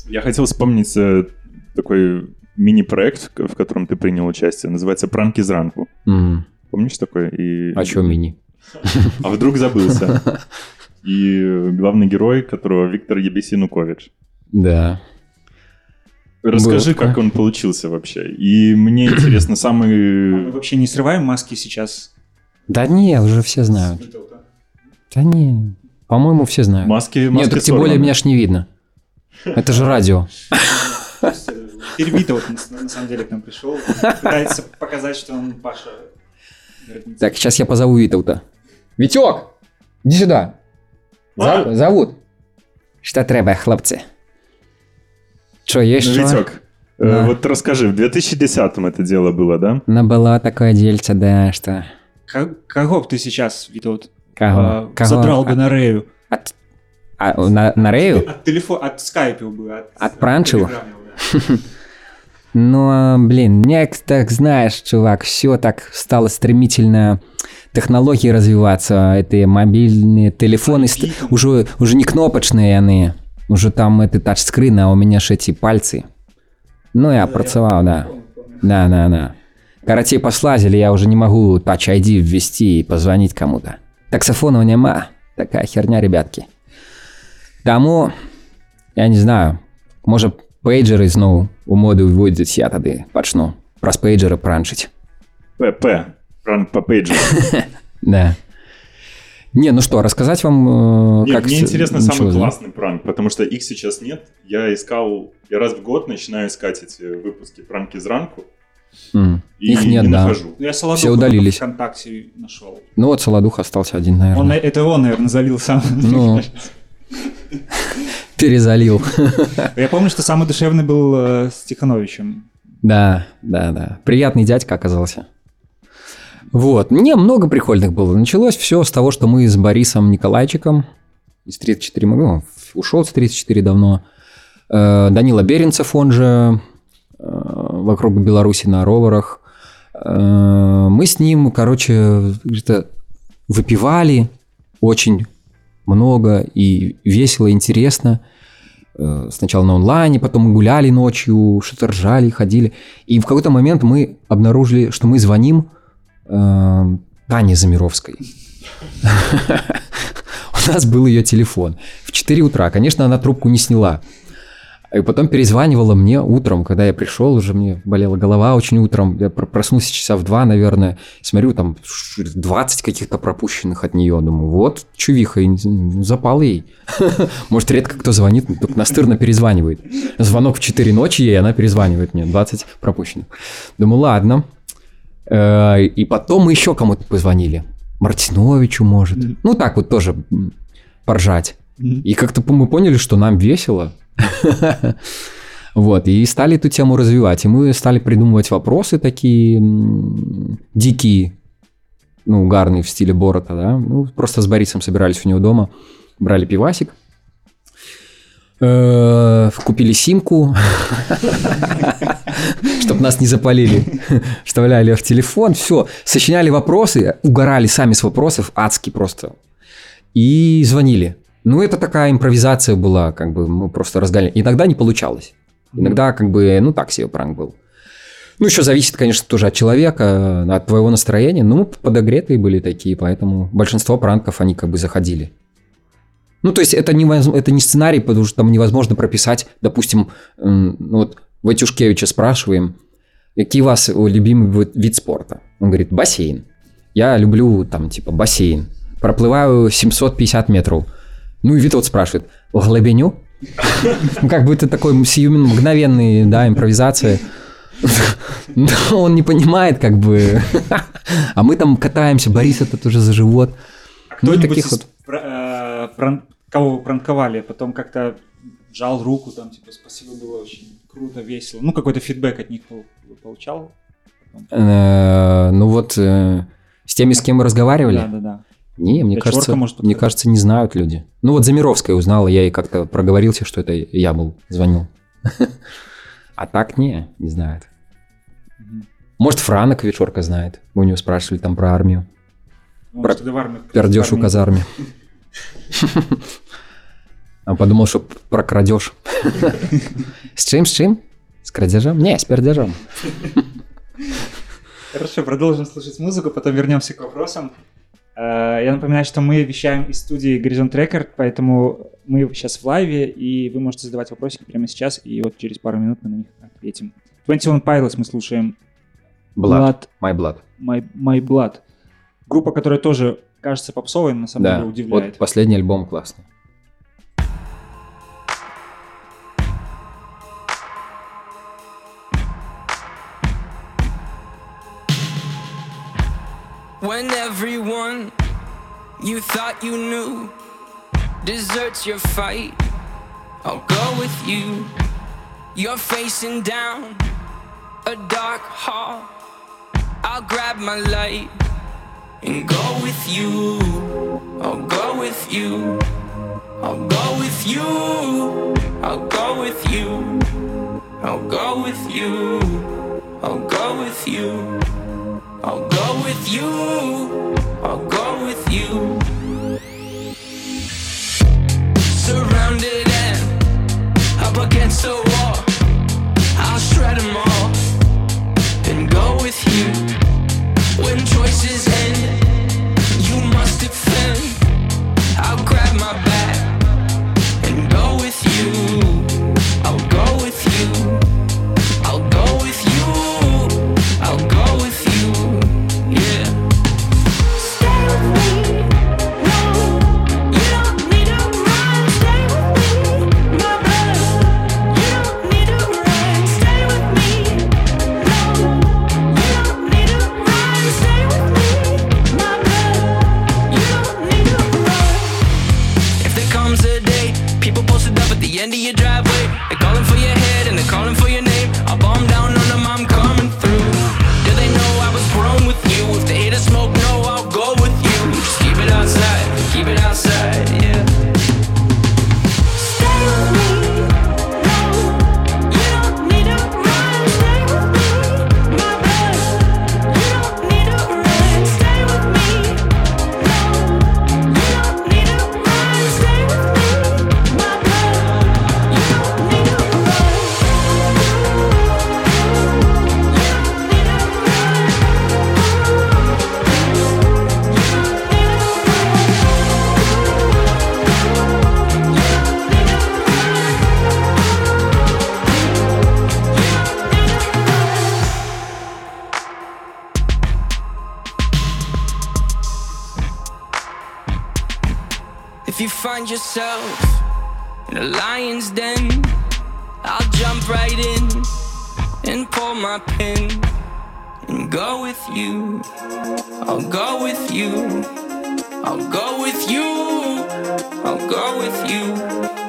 Я хотел вспомнить э, такой мини-проект, в котором ты принял участие. Называется «Пранки зранку». Мгм. Помнишь такой? И... А чё мини? А вдруг забылся. И главный герой, которого Виктор Ебесинукович. Да. Расскажи, такое. как он получился вообще. И мне интересно, Мы самый... вообще не срываем маски сейчас. Да не, уже все знают. Да не, по-моему, все знают. Маски, Нет, маски так тем более меня ж не видно. Это же радио. Теперь Вита вот на, самом деле к нам пришел, пытается показать, что он Паша. Так, сейчас я позову Витаута. Витек, иди сюда. А? Зовут. Что треба, хлопцы? Что, есть Ну, что? Витек, э, Да. вот расскажи, в 2010-м это дело было, да? Набыла такое дельце, да, что... Кого ты сейчас, Вита, вот, Кого? а, Кого? задрал бы А- на Рею? От... а, на, на Рею? От телефона, от скайпил бы. От, да. Ну, а, блин, мне, так знаешь, чувак, все так стало стремительно технологии развиваться, эти мобильные телефоны уже, уже не кнопочные они, уже там это тачскрин, а у меня ж эти пальцы. Ну, я працевал, да. Да, да, да. Короче, послазили, я уже не могу Touch ID ввести и позвонить кому-то. Таксофонов нема. Такая херня, ребятки. Тому, я не знаю, може пейджери знову у моду вводять, я тоді почну про пейджери пранчить. ПП. Пранк по пейджеру. Да. Не, ну что, рассказать вам, э, Не, как... мне интересно самый да? классный пранк, потому что их сейчас нет. Я искал, я раз в год начинаю искать эти выпуски пранки из ранку. М, И Их нет, не да. нахожу. Ну, Я Солодуху Все удалились. ВКонтакте нашел. Ну вот Солодух остался один, наверное. Он, это он, наверное, залил сам. Ну, перезалил. Я помню, что самый душевный был э, с Тихановичем. Да, да, да. Приятный дядька оказался. Вот. Мне много прикольных было. Началось все с того, что мы с Борисом Николайчиком из 34 ну, ушел с 34 давно. Э, Данила Беренцев, он же э, вокруг Беларуси на роверах. Э, Мы с ним, короче, где-то выпивали очень много и весело, интересно. Сначала на онлайне, потом мы гуляли ночью, что-то ржали, ходили. И в какой-то момент мы обнаружили, что мы звоним Тане Замировской. У нас был ее телефон. В 4 утра. Конечно, она трубку не сняла. И потом перезванивала мне утром, когда я пришел, уже мне болела голова очень утром. Я пр- проснулся часа в два, наверное. Смотрю, там ш- 20 каких-то пропущенных от нее. Думаю, вот чувиха, ну, запал ей. Может, редко кто звонит, только настырно перезванивает. Звонок в 4 ночи ей, она перезванивает мне. 20 пропущенных. Думаю, ладно. Э, И потом мы еще кому-то позвонили. Мартиновичу, может. Ну, так вот тоже поржать. И как-то мы поняли, что нам весело. Вот, и стали эту тему развивать. И мы стали придумывать вопросы такие дикие, ну, угарные в стиле Борота, да. Ну, просто с Борисом собирались у него дома, брали пивасик, э, купили симку, чтобы нас не запалили, вставляли в телефон, все, сочиняли вопросы, угорали сами с вопросов, адски просто, и звонили. Ну, это такая импровизация была, как бы мы просто разгоняли. Иногда не получалось. Иногда, как бы, ну, так себе пранк был. Ну, еще зависит, конечно, тоже от человека, от твоего настроения. Ну, мы подогретые были такие, поэтому большинство пранков, они как бы заходили. Ну, то есть это не, это не сценарий, потому что там невозможно прописать, допустим, ну, вот Ватюшкевича спрашиваем, какие у вас любимый вид- вид спорта? Он говорит, бассейн. Я люблю, там, типа, бассейн. Проплываю 750 метров. Ну, и Вита вот спрашивает, в глубиню? Ну, как бы это такой сиюмин мгновенный, да, импровизация. Но он не понимает, как бы. А мы там катаемся, Борис этот уже за живот. Ну, Кто-нибудь таких из вот. э, пран- кого вы пранковали, потом как-то жал руку, там, типа, спасибо, было очень круто, весело. Ну, какой-то фидбэк от них пол- получал. Э, Ну вот, э, с теми, с кем мы разговаривали, Да, да, да. Не, мне кажется, может мне кажется, не знают люди. Ну вот Замировская узнала, я ей как-то проговорился, что это я был, звонил. А так не, не знает. Может, Франок вечерка знает. Мы у него спрашивали там про армию. Ну, Про Пердеж у казарме. А подумал, что про крадеж. С чем, с чем? С крадежом? Не, с пердежом. Хорошо, продолжим слушать музыку, потом вернемся к вопросам. Э, Я напоминаю, что мы вещаем из студии Горизонт Рекорд, поэтому мы сейчас в лайве, и вы можете задавать вопросики прямо сейчас, и вот через пару минут мы на них ответим. 21 Pilots мы слушаем. Blood. My blood. My, My Blood. Группа, которая тоже кажется попсовой, на самом Да, деле удивляет. вот последний альбом классный. When everyone you thought you knew deserts your fight, I'll go with you. You're facing down a dark hall. I'll grab my light and go with you. I'll go with you. I'll go with you. I'll go with you. I'll go with you. I'll go with you. I'll go with you. I'll go with you. Surrounded and up against a wall. I'll shred them all and go with you. When choices yourself in a lion's den, I'll jump right in and pull my pin and go with you. I'll go with you. I'll go with you. I'll go with you.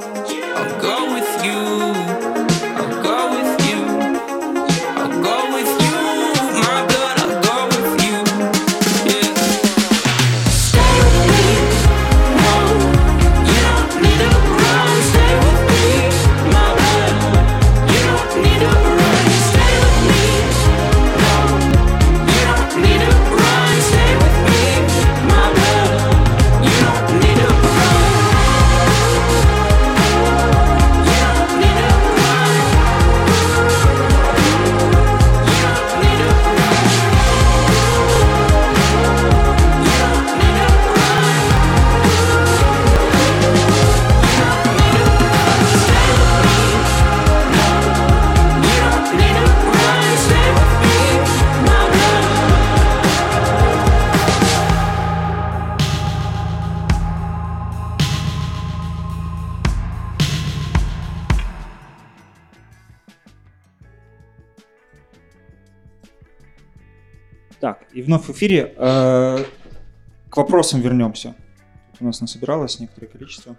Вновь в эфире. Э, К вопросам вернемся. У нас насобиралось некоторое количество.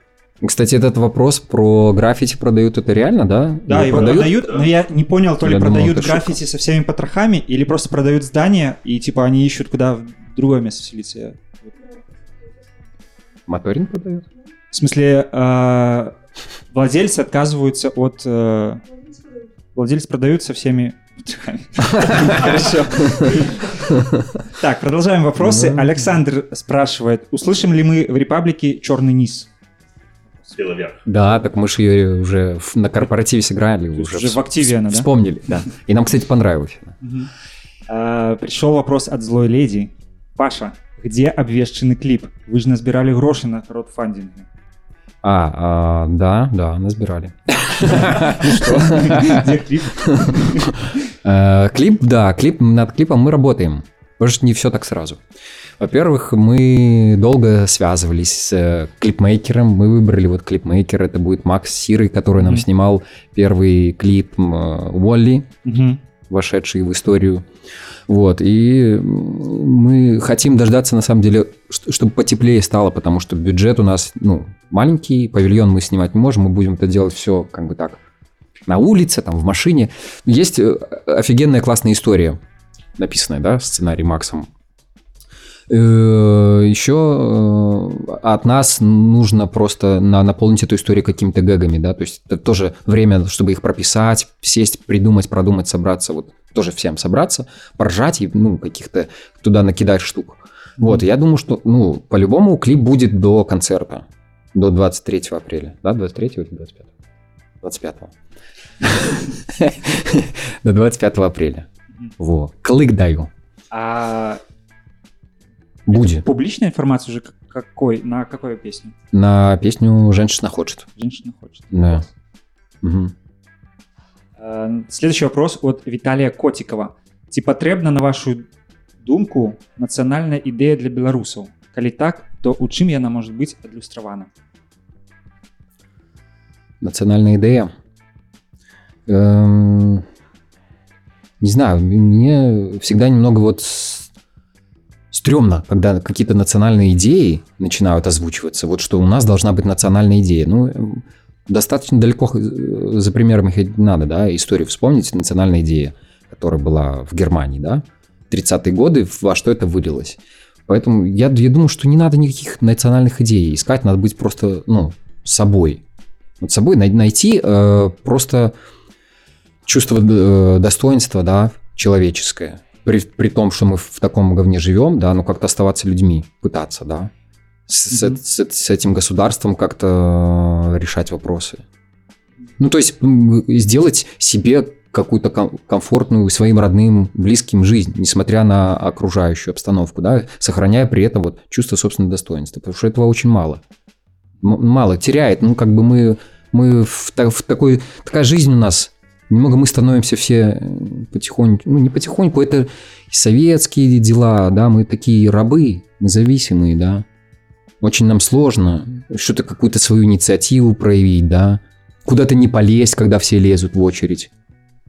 Кстати, этот вопрос про граффити продают, это реально, да? Да, его продают, но я не понял, то ли Я думал, продают шутка. граффити со всеми потрохами, или просто продают здание, и типа они ищут, куда в другое место вселиться. Я- Моторин продают? В смысле, э, владельцы отказываются от... э, Владельцы продают со всеми. Хорошо. Так, продолжаем вопросы. Ну. Александр спрашивает, услышим ли мы в Репаблике «Черный низ»? Сила вверх. Да, так мы же ее уже в- на корпоративе сыграли. Уже, Уже в активе она, да? Вспомнили, да. И нам, кстати, понравилось. А, Пришел вопрос от злой леди. Паша, где обвешченный клип? Вы же назбирали гроши на краудфандинге. А, а, да, да, назбирали. Где клип? Э, Клип, да, клип, над клипом мы работаем. Потому что не все так сразу. Во-первых, мы долго связывались с э, клипмейкером. Мы выбрали вот клипмейкер. Это будет Макс Сирый, который нам снимал первый клип э, Уолли. Вошедший в историю. Вот, и мы хотим дождаться, на самом деле, чтобы потеплее стало, потому что бюджет у нас, ну, маленький, павильон мы снимать не можем, мы будем это делать все как бы так на улице, там, в машине. Есть э, офигенная классная история, написанная, да, сценарий Максом. Еще от нас нужно просто на- наполнить эту историю какими-то гэгами, да, то есть это тоже время, чтобы их прописать, сесть, придумать, продумать, собраться, вот тоже всем собраться, поржать и, ну, каких-то туда накидать штук. Вот, я думаю, что, ну, по-любому клип будет до концерта, до 23 апреля, да, 23 или 25? 25 До 25 апреля. Во, клык даю. А Будет. публичная информация уже к- какой, на какую песню? На песню «Женщина хочет». Женщина хочет. Да. Мгм. Е, Следующий вопрос от Віталія Котікова. Ці патрэбна на вашу думку нацыянальная ідэя для беларусаў? Калі так, то у чым яна может быць адлюстравана? Национальная идея. Эм, Не знаю, мне всегда немного вот с- стрёмно, когда какие-то национальные идеи начинают озвучиваться. Вот что у нас должна быть национальная идея. Ну, достаточно далеко э, за примерами ходить надо, да, историю вспомнить, национальная идея, которая была в Германии, да, 30-е годы, во что это вылилось. Поэтому я, я думаю, что не надо никаких национальных идей искать, надо быть просто, ну, собой. Вот собой най- найти э, просто чувство э, достоинства, да, человеческое. При, при том, что мы в таком говне живем, да, но как-то оставаться людьми, пытаться, да. С, с- Мгм. с- с этим государством как-то решать вопросы. Ну, то есть сделать себе какую-то ком- комфортную своим родным, близким жизнь, несмотря на окружающую обстановку, да, сохраняя при этом вот чувство собственного достоинства, потому что этого очень мало. М- мало, теряет, ну, как бы мы, мы в, та- в такой, такая жизнь у нас, немного мы становимся все э, потихоньку, ну, не потихоньку, это советские дела, да, мы такие рабы, мы зависимые, да, очень нам сложно что-то, какую-то свою инициативу проявить, да, куда-то не полезть, когда все лезут в очередь.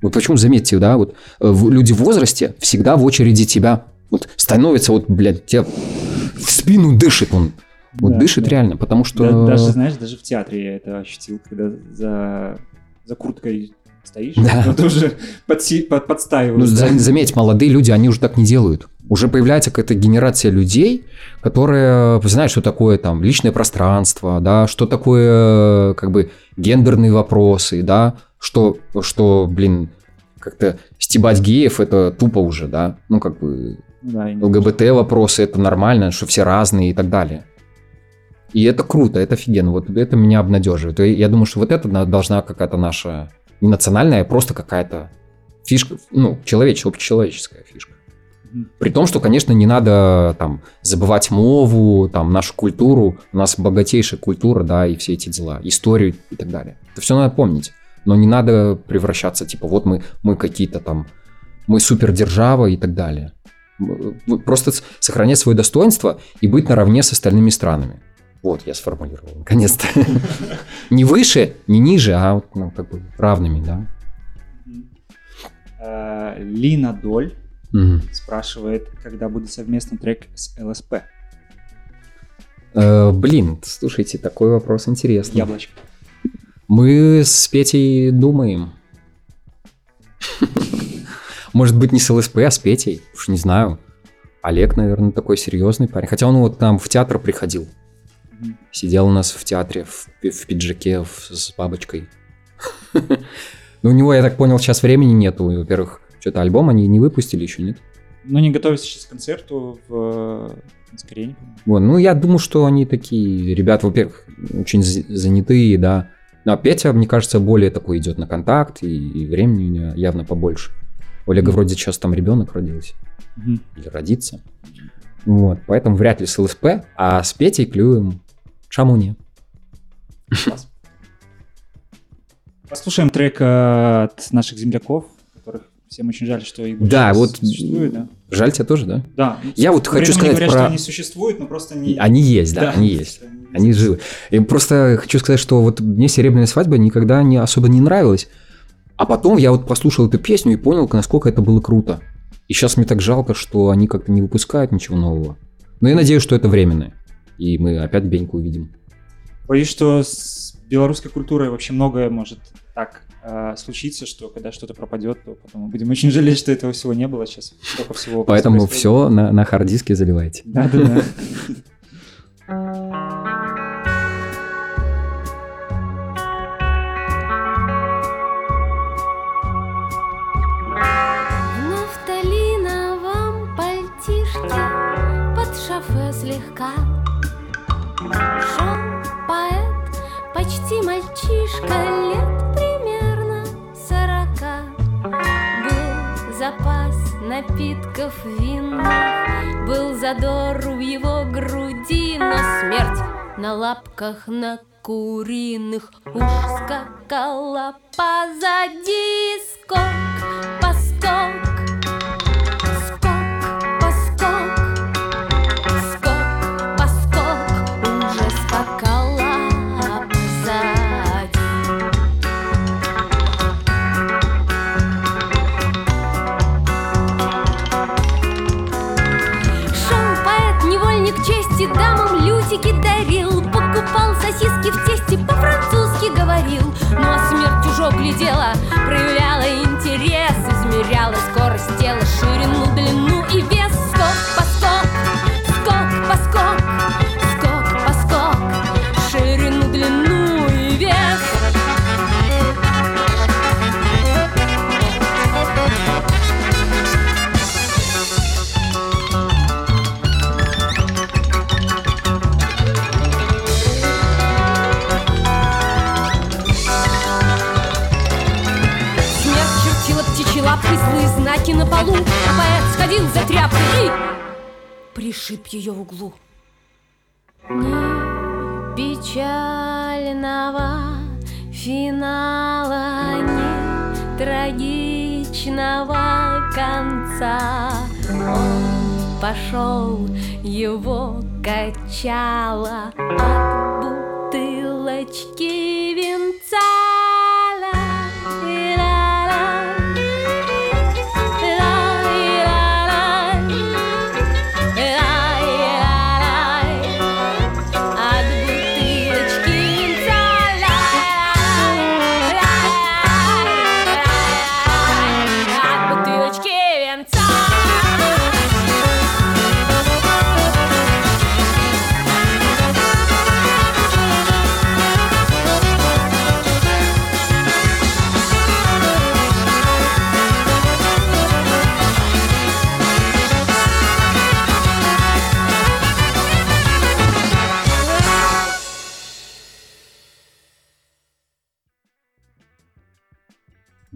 Вот почему, заметьте, да, вот э, люди в возрасте всегда в очереди тебя вот становится, вот, блядь, тебя в спину дышит он. Вот Да, дышит да. реально, потому что... Да- даже, знаешь, даже в театре я это ощутил, когда за, за курткой стоишь, Да. уже подси- под- Ну, подстаивает. за- да. заметь, молодые люди, они уже так не делают. Уже появляется какая-то генерация людей, которые знают, что такое там личное пространство, да, что такое как бы гендерные вопросы, да, что, что блин, как-то стебать геев это тупо уже, да, ну как бы Да, ЛГБТ вопросы это нормально, что все разные и так далее. И это круто, это офигенно, вот это меня обнадеживает. И я думаю, что вот это на- должна какая-то наша не национальная, а просто какая-то фишка, ну, человеческая, общечеловеческая фишка. При том, что, конечно, не надо там забывать мову, там нашу культуру. У нас богатейшая культура, да, и все эти дела, историю и так далее. Это все надо помнить. Но не надо превращаться, типа, вот мы, мы какие-то там, мы супердержава и так далее. Вот Просто сохранять свое достоинство и быть наравне с остальными странами. Вот, я сформулировал, наконец-то. Не выше, не ниже, а вот, ну, как бы равными, да. Э, Лина Доль спрашивает, когда будет совместный трек с ЛСП. Э, Блин, слушайте, такой вопрос интересный. Яблочко. Мы с Петей думаем. Может быть, не с ЛСП, а с Петей. Уж не знаю. Олег, наверное, такой серьезный парень. Хотя он вот там в театр приходил. Сидел у нас в театре в, в пиджаке в- с бабочкой. Но у него, я так понял, сейчас времени нету. Во-первых, что-то альбом они не выпустили еще, нет? Ну, не готовится сейчас к концерту в Скорее, Вот, ну, я думаю, что они такие ребята, во-первых, очень за- занятые, да. Ну, а Петя, мне кажется, более такой идет на контакт, и, и времени у него явно побольше. У Олега Мгм. вроде сейчас там ребенок родился. Или родится. Вот, поэтому вряд ли с ЛСП, а с Петей клюем Шамуне. Послушаем трек э, от наших земляков, которых всем очень жаль, что их Да, не вот существует, да. Жаль тебя тоже, да? Да. Я вот хочу сказать говорят, про- что они существуют, но просто не... Они есть, да, они есть. Они живы. И просто хочу сказать, что вот мне «Серебряная свадьба» никогда не особо не нравилась. А потом я вот послушал эту песню и понял, насколько это было круто. И сейчас мне так жалко, что они как-то не выпускают ничего нового. Но я надеюсь, что это временно. И мы опять Беньку увидим. Боюсь, что с белорусской культурой вообще многое может так э, случиться, что когда что-то пропадет, то потом мы будем очень жалеть, что этого всего не было сейчас. Столько всего Поэтому происходит. все на, на хард-диске заливайте. Да-да-да. В напитков винных, был задор в его груди Но смерть на лапках на куриных уж скакала позади. Скок, Покупал сосиски в тесте, по-французски говорил. А смерть чужо глядела, проявляла интерес Измеряла скорость тела, ширину, длину знаки на полу. А поэт сходил за тряпкой и пришиб ее в углу. Ни печального финала, ни трагичного конца. Он пошел, его качало от бутылочки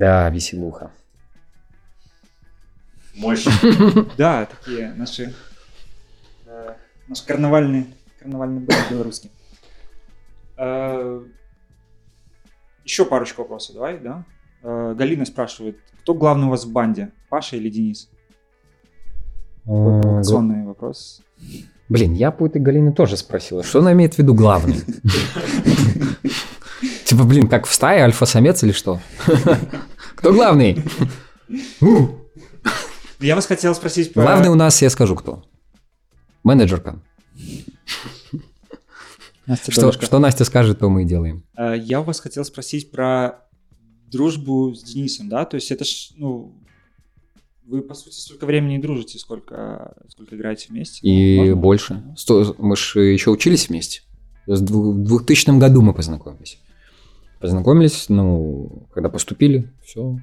Да, веселуха. Мощно. Да, такие наши, э, наш карнавальный, карнавальный бэнд белорусский. Э, Еще парочку вопросов, давай, да? Э, Галина спрашивает, кто главный у вас в банде, Паша или Денис? Провокационный вопрос. Блин, я по этой Галины тоже спросила, что она имеет в виду главный? Типа, блин, как в стае альфа-самец или что? Кто главный? Я вас хотел спросить про... Главный у нас, я скажу, кто. Менеджерка. Настя Что, что Настя скажет, то мы и делаем. Э, Я у вас хотел спросить про дружбу с Денисом, да? То есть это ж, ну, вы, по сути, столько времени дружите, сколько, сколько играете вместе. И Можно? больше. Сто- Мы же еще учились вместе. В 2000 году мы познакомились. Познакомились, ну, когда поступили, все.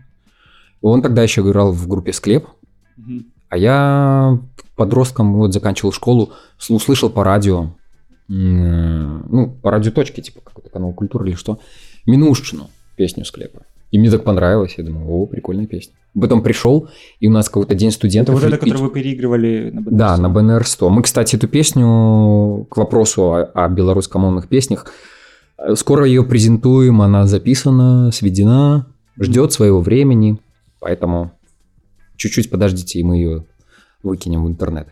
Он тогда еще играл в группе «Склеп», а я подростком вот заканчивал школу, сл- услышал по радио, м, ну, по радиоточке, типа какой-то канал культуры или что, Минушчину, песню «Склепа». И мне так понравилось, я думаю, о, прикольная песня. Потом пришел, и у нас какой-то день Это студентов. вот это, которое вы переигрывали на да, на БНР 100. Мы, кстати, эту песню к вопросу о, о белорусскомонных песнях. Э, Скоро ее презентуем, она записана, сведена, ждет своего времени. Поэтому чуть-чуть подождите, и мы ее выкинем в интернет.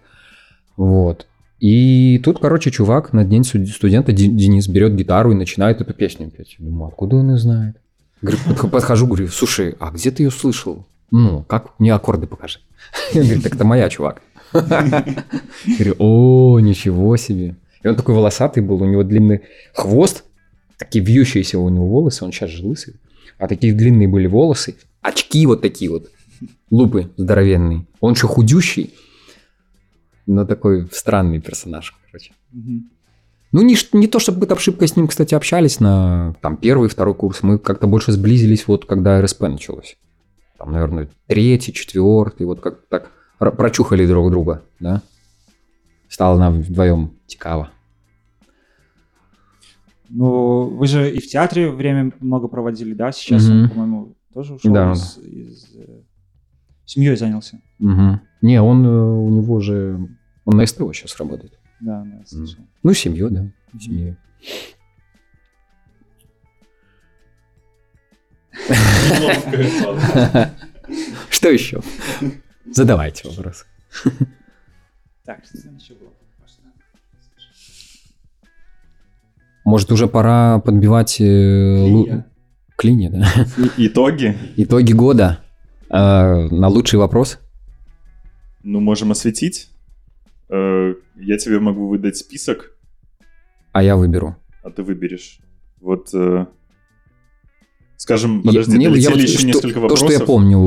Вот. И тут, короче, чувак на день студ- студента Денис берет гитару и начинает эту песню петь. Я думаю, откуда он ее знает? Говорю, подх- подхожу, говорю, слушай, а где ты ее слышал? Ну, как? Мне аккорды покажи. Он говорит, так это моя, чувак. Говорю, о, ничего себе. И он такой волосатый был, у него длинный хвост, такие вьющиеся у него волосы, он сейчас же лысый, а такие длинные были волосы, очки вот такие вот, лупы здоровенные. Он еще худющий, но такой странный персонаж, короче. Ну, не, не то, чтобы мы там шибко с ним, кстати, общались на там, первый, второй курс. Мы как-то больше сблизились, вот когда РСП началось. Там, наверное, третий, четвертый, вот как так прочухали друг друга, да? Стало нам вдвоем цікаво. Ну, вы же и в театре время много проводили, да? Сейчас он, Мгм. по-моему, тоже ушел Да. из... из, э, семьей занялся. Мгм. Не, он, э, у него же, он на СТО сейчас работает. Да, да, слышал. Ну, семью, да, семью. Что еще? Задавайте вопрос. Так, что там еще было? Может, уже пора подбивать э, клинья, да? И- Итоги. Итоги года Э, на лучший вопрос. Ну, можем осветить. Э, Я тебе могу выдать список, А я выберу. а ты выберешь. Вот, э, скажем, Я- подожди, мне- я долетели вот еще что- несколько То, вопросов. что я помню,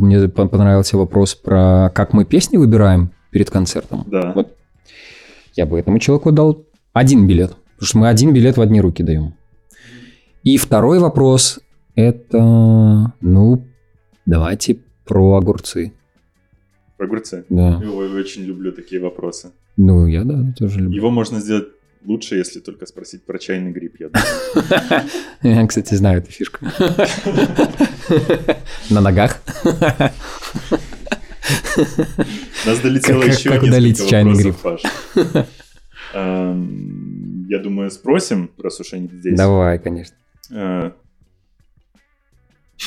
мне по- понравился вопрос про как мы песни выбираем перед концертом. Да. Вот я бы этому человеку дал один билет, потому что мы один билет в одни руки даем. И второй вопрос это, ну, давайте про огурцы. Про огурцы. Да. Ой, очень люблю такие вопросы. Ну, я, да, тоже люблю. Его можно сделать лучше, если только спросить про чайный гриб, я думаю. Я, кстати, знаю эту фишку. На ногах. Нас долетело еще несколько чайный вопросов, Паш. Я думаю, спросим, раз уж они здесь. Давай, конечно. Э,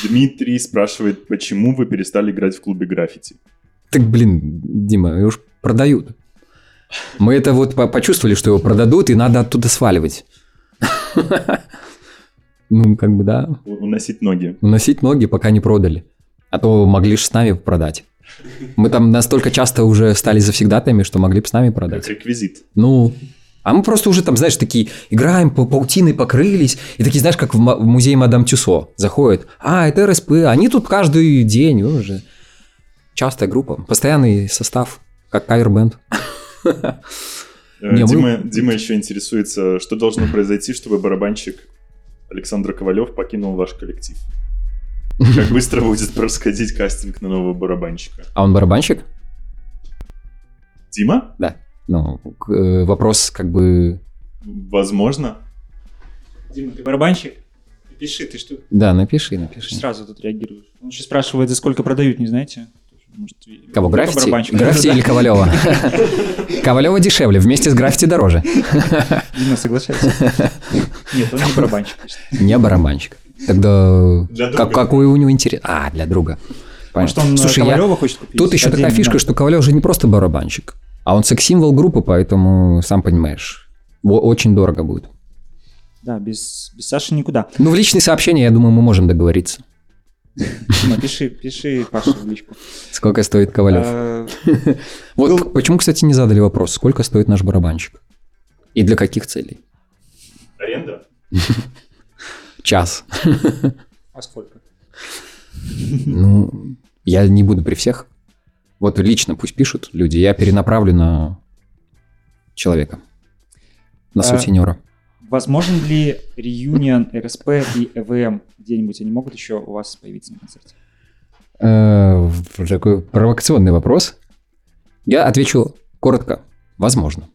Дмитрий спрашивает, почему вы перестали играть в клубе граффити? Так, блин, Дима, его уж продают. Мы это вот по- почувствовали, что его продадут, и надо оттуда сваливать. Ну, как бы, да. Уносить ноги. Уносить ноги, пока не продали. А то могли же с нами продать. Мы там настолько часто уже стали завсегдатами, что могли бы с нами Как продать. реквизит. Ну, а мы просто уже там, знаешь, такие играем, по паутиной покрылись, и такие, знаешь, как в, в музей Мадам Тюсо заходят. А, это РСП, они тут каждый день уже. Частая группа, постоянный состав, как кавер-бенд. Э, Дима, Дима еще интересуется, что должно произойти, чтобы барабанщик Александр Ковалев покинул ваш коллектив? Как быстро будет происходить кастинг на нового барабанщика? А он барабанщик? Дима? Да. Ну, э, вопрос как бы... Возможно. Дима, ты барабанщик? Пиши, ты что? Да, напиши, Ты напиши. сразу тут реагируешь. Он еще спрашивает, за сколько продают, не знаете? Может, Кого, только граффити? Граффити или Ковалева? Ковалева дешевле, вместе с граффити дороже. Дима, соглашайся. Нет, он не барабанщик. Не барабанщик. Тогда как- какой у него интерес? А, для друга. Может, Понятно. он Слушай, я- Ковалева хочет купить? Тут еще такая фишка, что Ковалев же не просто барабанщик, а он секс-символ группы, поэтому, сам понимаешь, очень дорого будет. Да, без, без Саши никуда. Ну, в личные сообщения, я думаю, мы можем договориться. Пиши, пиши Паше в личку. Сколько стоит Ковалев? Э, вот почему, кстати, не задали вопрос, сколько стоит наш барабанщик? И для каких целей? Аренда? Час. А сколько? Ну, я не буду при всех. Вот лично пусть пишут люди, я перенаправлю на человека. На А, сутенера. Возможен ли реюнион РСП и ЭВМ где-нибудь? Они могут еще у вас появиться на концерте? Э, Такой провокационный вопрос. Я отвечу коротко. Возможно.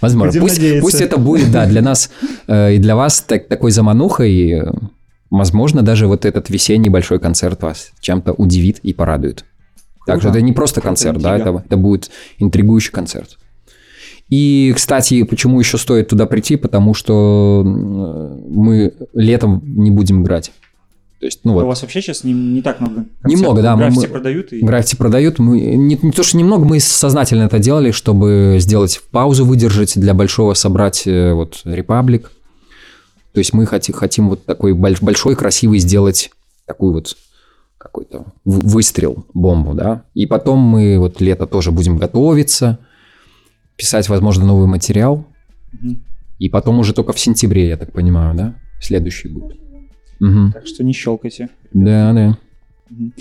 Возможно. Пусть, пусть это будет, да, для нас э, и для вас так- такой заманухой. Возможно, даже вот этот весенний большой концерт вас чем-то удивит и порадует. Так что Круто. это не просто Круто, концерт, да, это, это будет интригующий концерт. И, кстати, почему еще стоит туда прийти? Потому что мы летом не будем играть. То есть, ну У вот, вас вообще сейчас не, не так много концертов. Немного, да, Граффити мы- продают. И... Граффити продают. Мы, не, не то, что немного, мы сознательно это делали, чтобы сделать паузу, выдержать для большого собрать э, вот Репаблик. То есть мы хотим, хотим вот такой больш- большой, красивый сделать такую вот какой-то выстрел, бомбу, да. И потом мы вот лето тоже будем готовиться, писать, возможно, новый материал. И потом уже только в сентябре, я так понимаю, да, следующий будет. Мгм. Так что не щелкайте. Да, да. Мгм.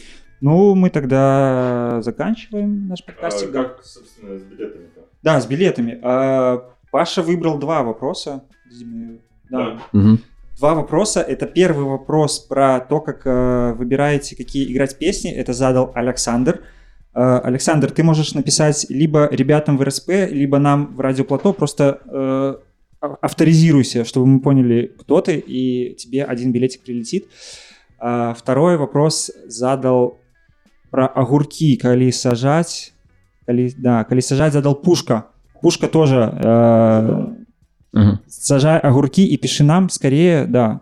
Ну, мы тогда заканчиваем наш А подкастик. как, собственно, с билетами-то? Да, с билетами. А, Паша выбрал два вопроса. Видимо, Да. Мгм. Два вопроса. Это первый вопрос про то, как э, выбираете, какие играть песни. Это задал Александр. Э, Александр, ты можешь написать либо ребятам в РСП, либо нам в Радиоплато. Просто э, а- авторизируйся, чтобы мы поняли, кто ты, и тебе один билетик прилетит. А второй вопрос задал про огурки, коли сажать. Коли, да, коли сажать задал Пушка. Пушка тоже э, Мгм. сажай огурки и пиши нам скорее, да,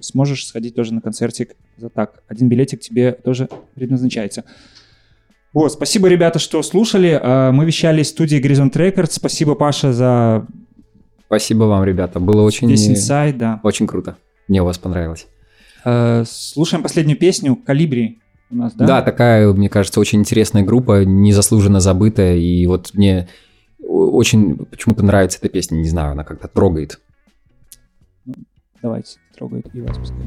сможешь сходить тоже на концертик за так. Один билетик тебе тоже предназначается. Вот, спасибо, ребята, что слушали. А, Мы вещали из студии Горизонт Рекорд. Спасибо, Паша, за Спасибо вам, ребята. Было очень... весь инсайт, да. Очень круто. Мне у вас понравилось. Э, Слушаем последнюю песню «Калибри» у нас, да? Да? такая, мне кажется, очень интересная группа, незаслуженно забытая. И вот мне очень почему-то нравится эта песня, не знаю, она как-то трогает. Давайте, трогает и вас пускай.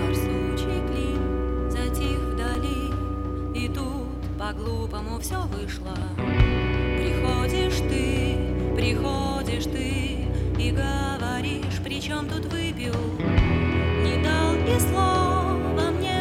Барсучий клин затих вдали, И тут по-глупому все вышло. Приходишь ты, И говоришь, при чем тут выпил? Не дал и слова мне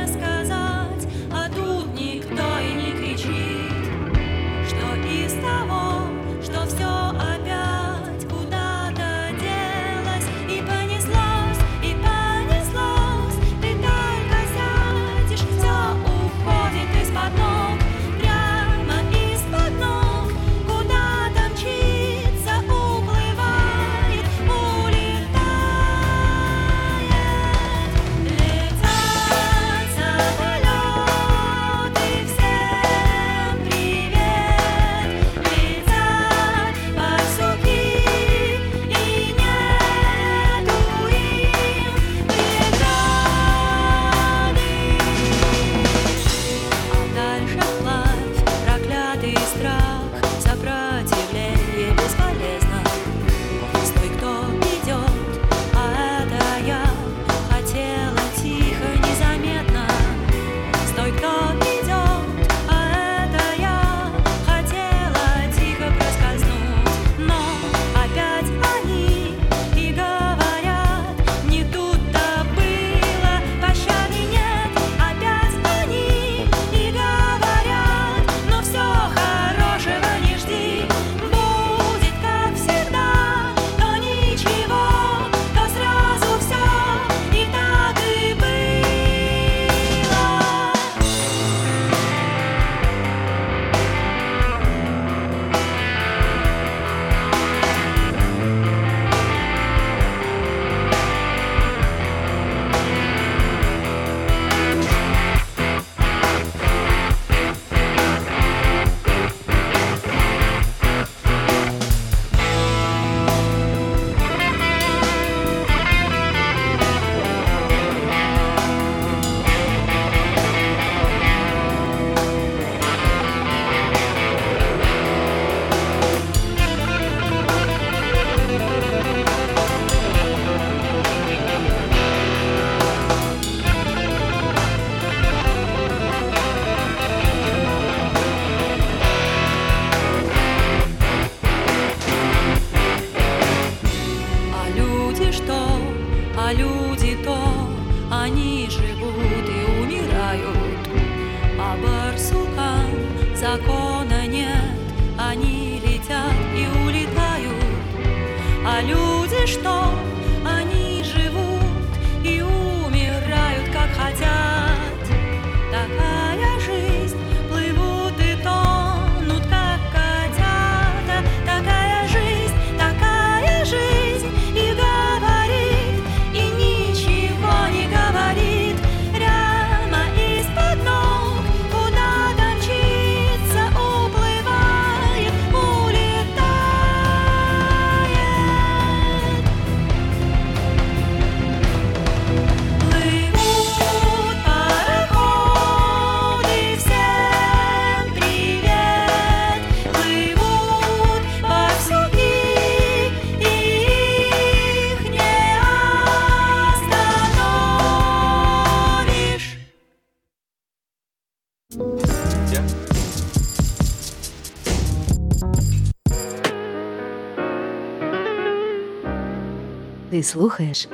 Ти слухаєш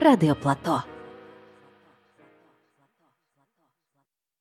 Радіо Плато.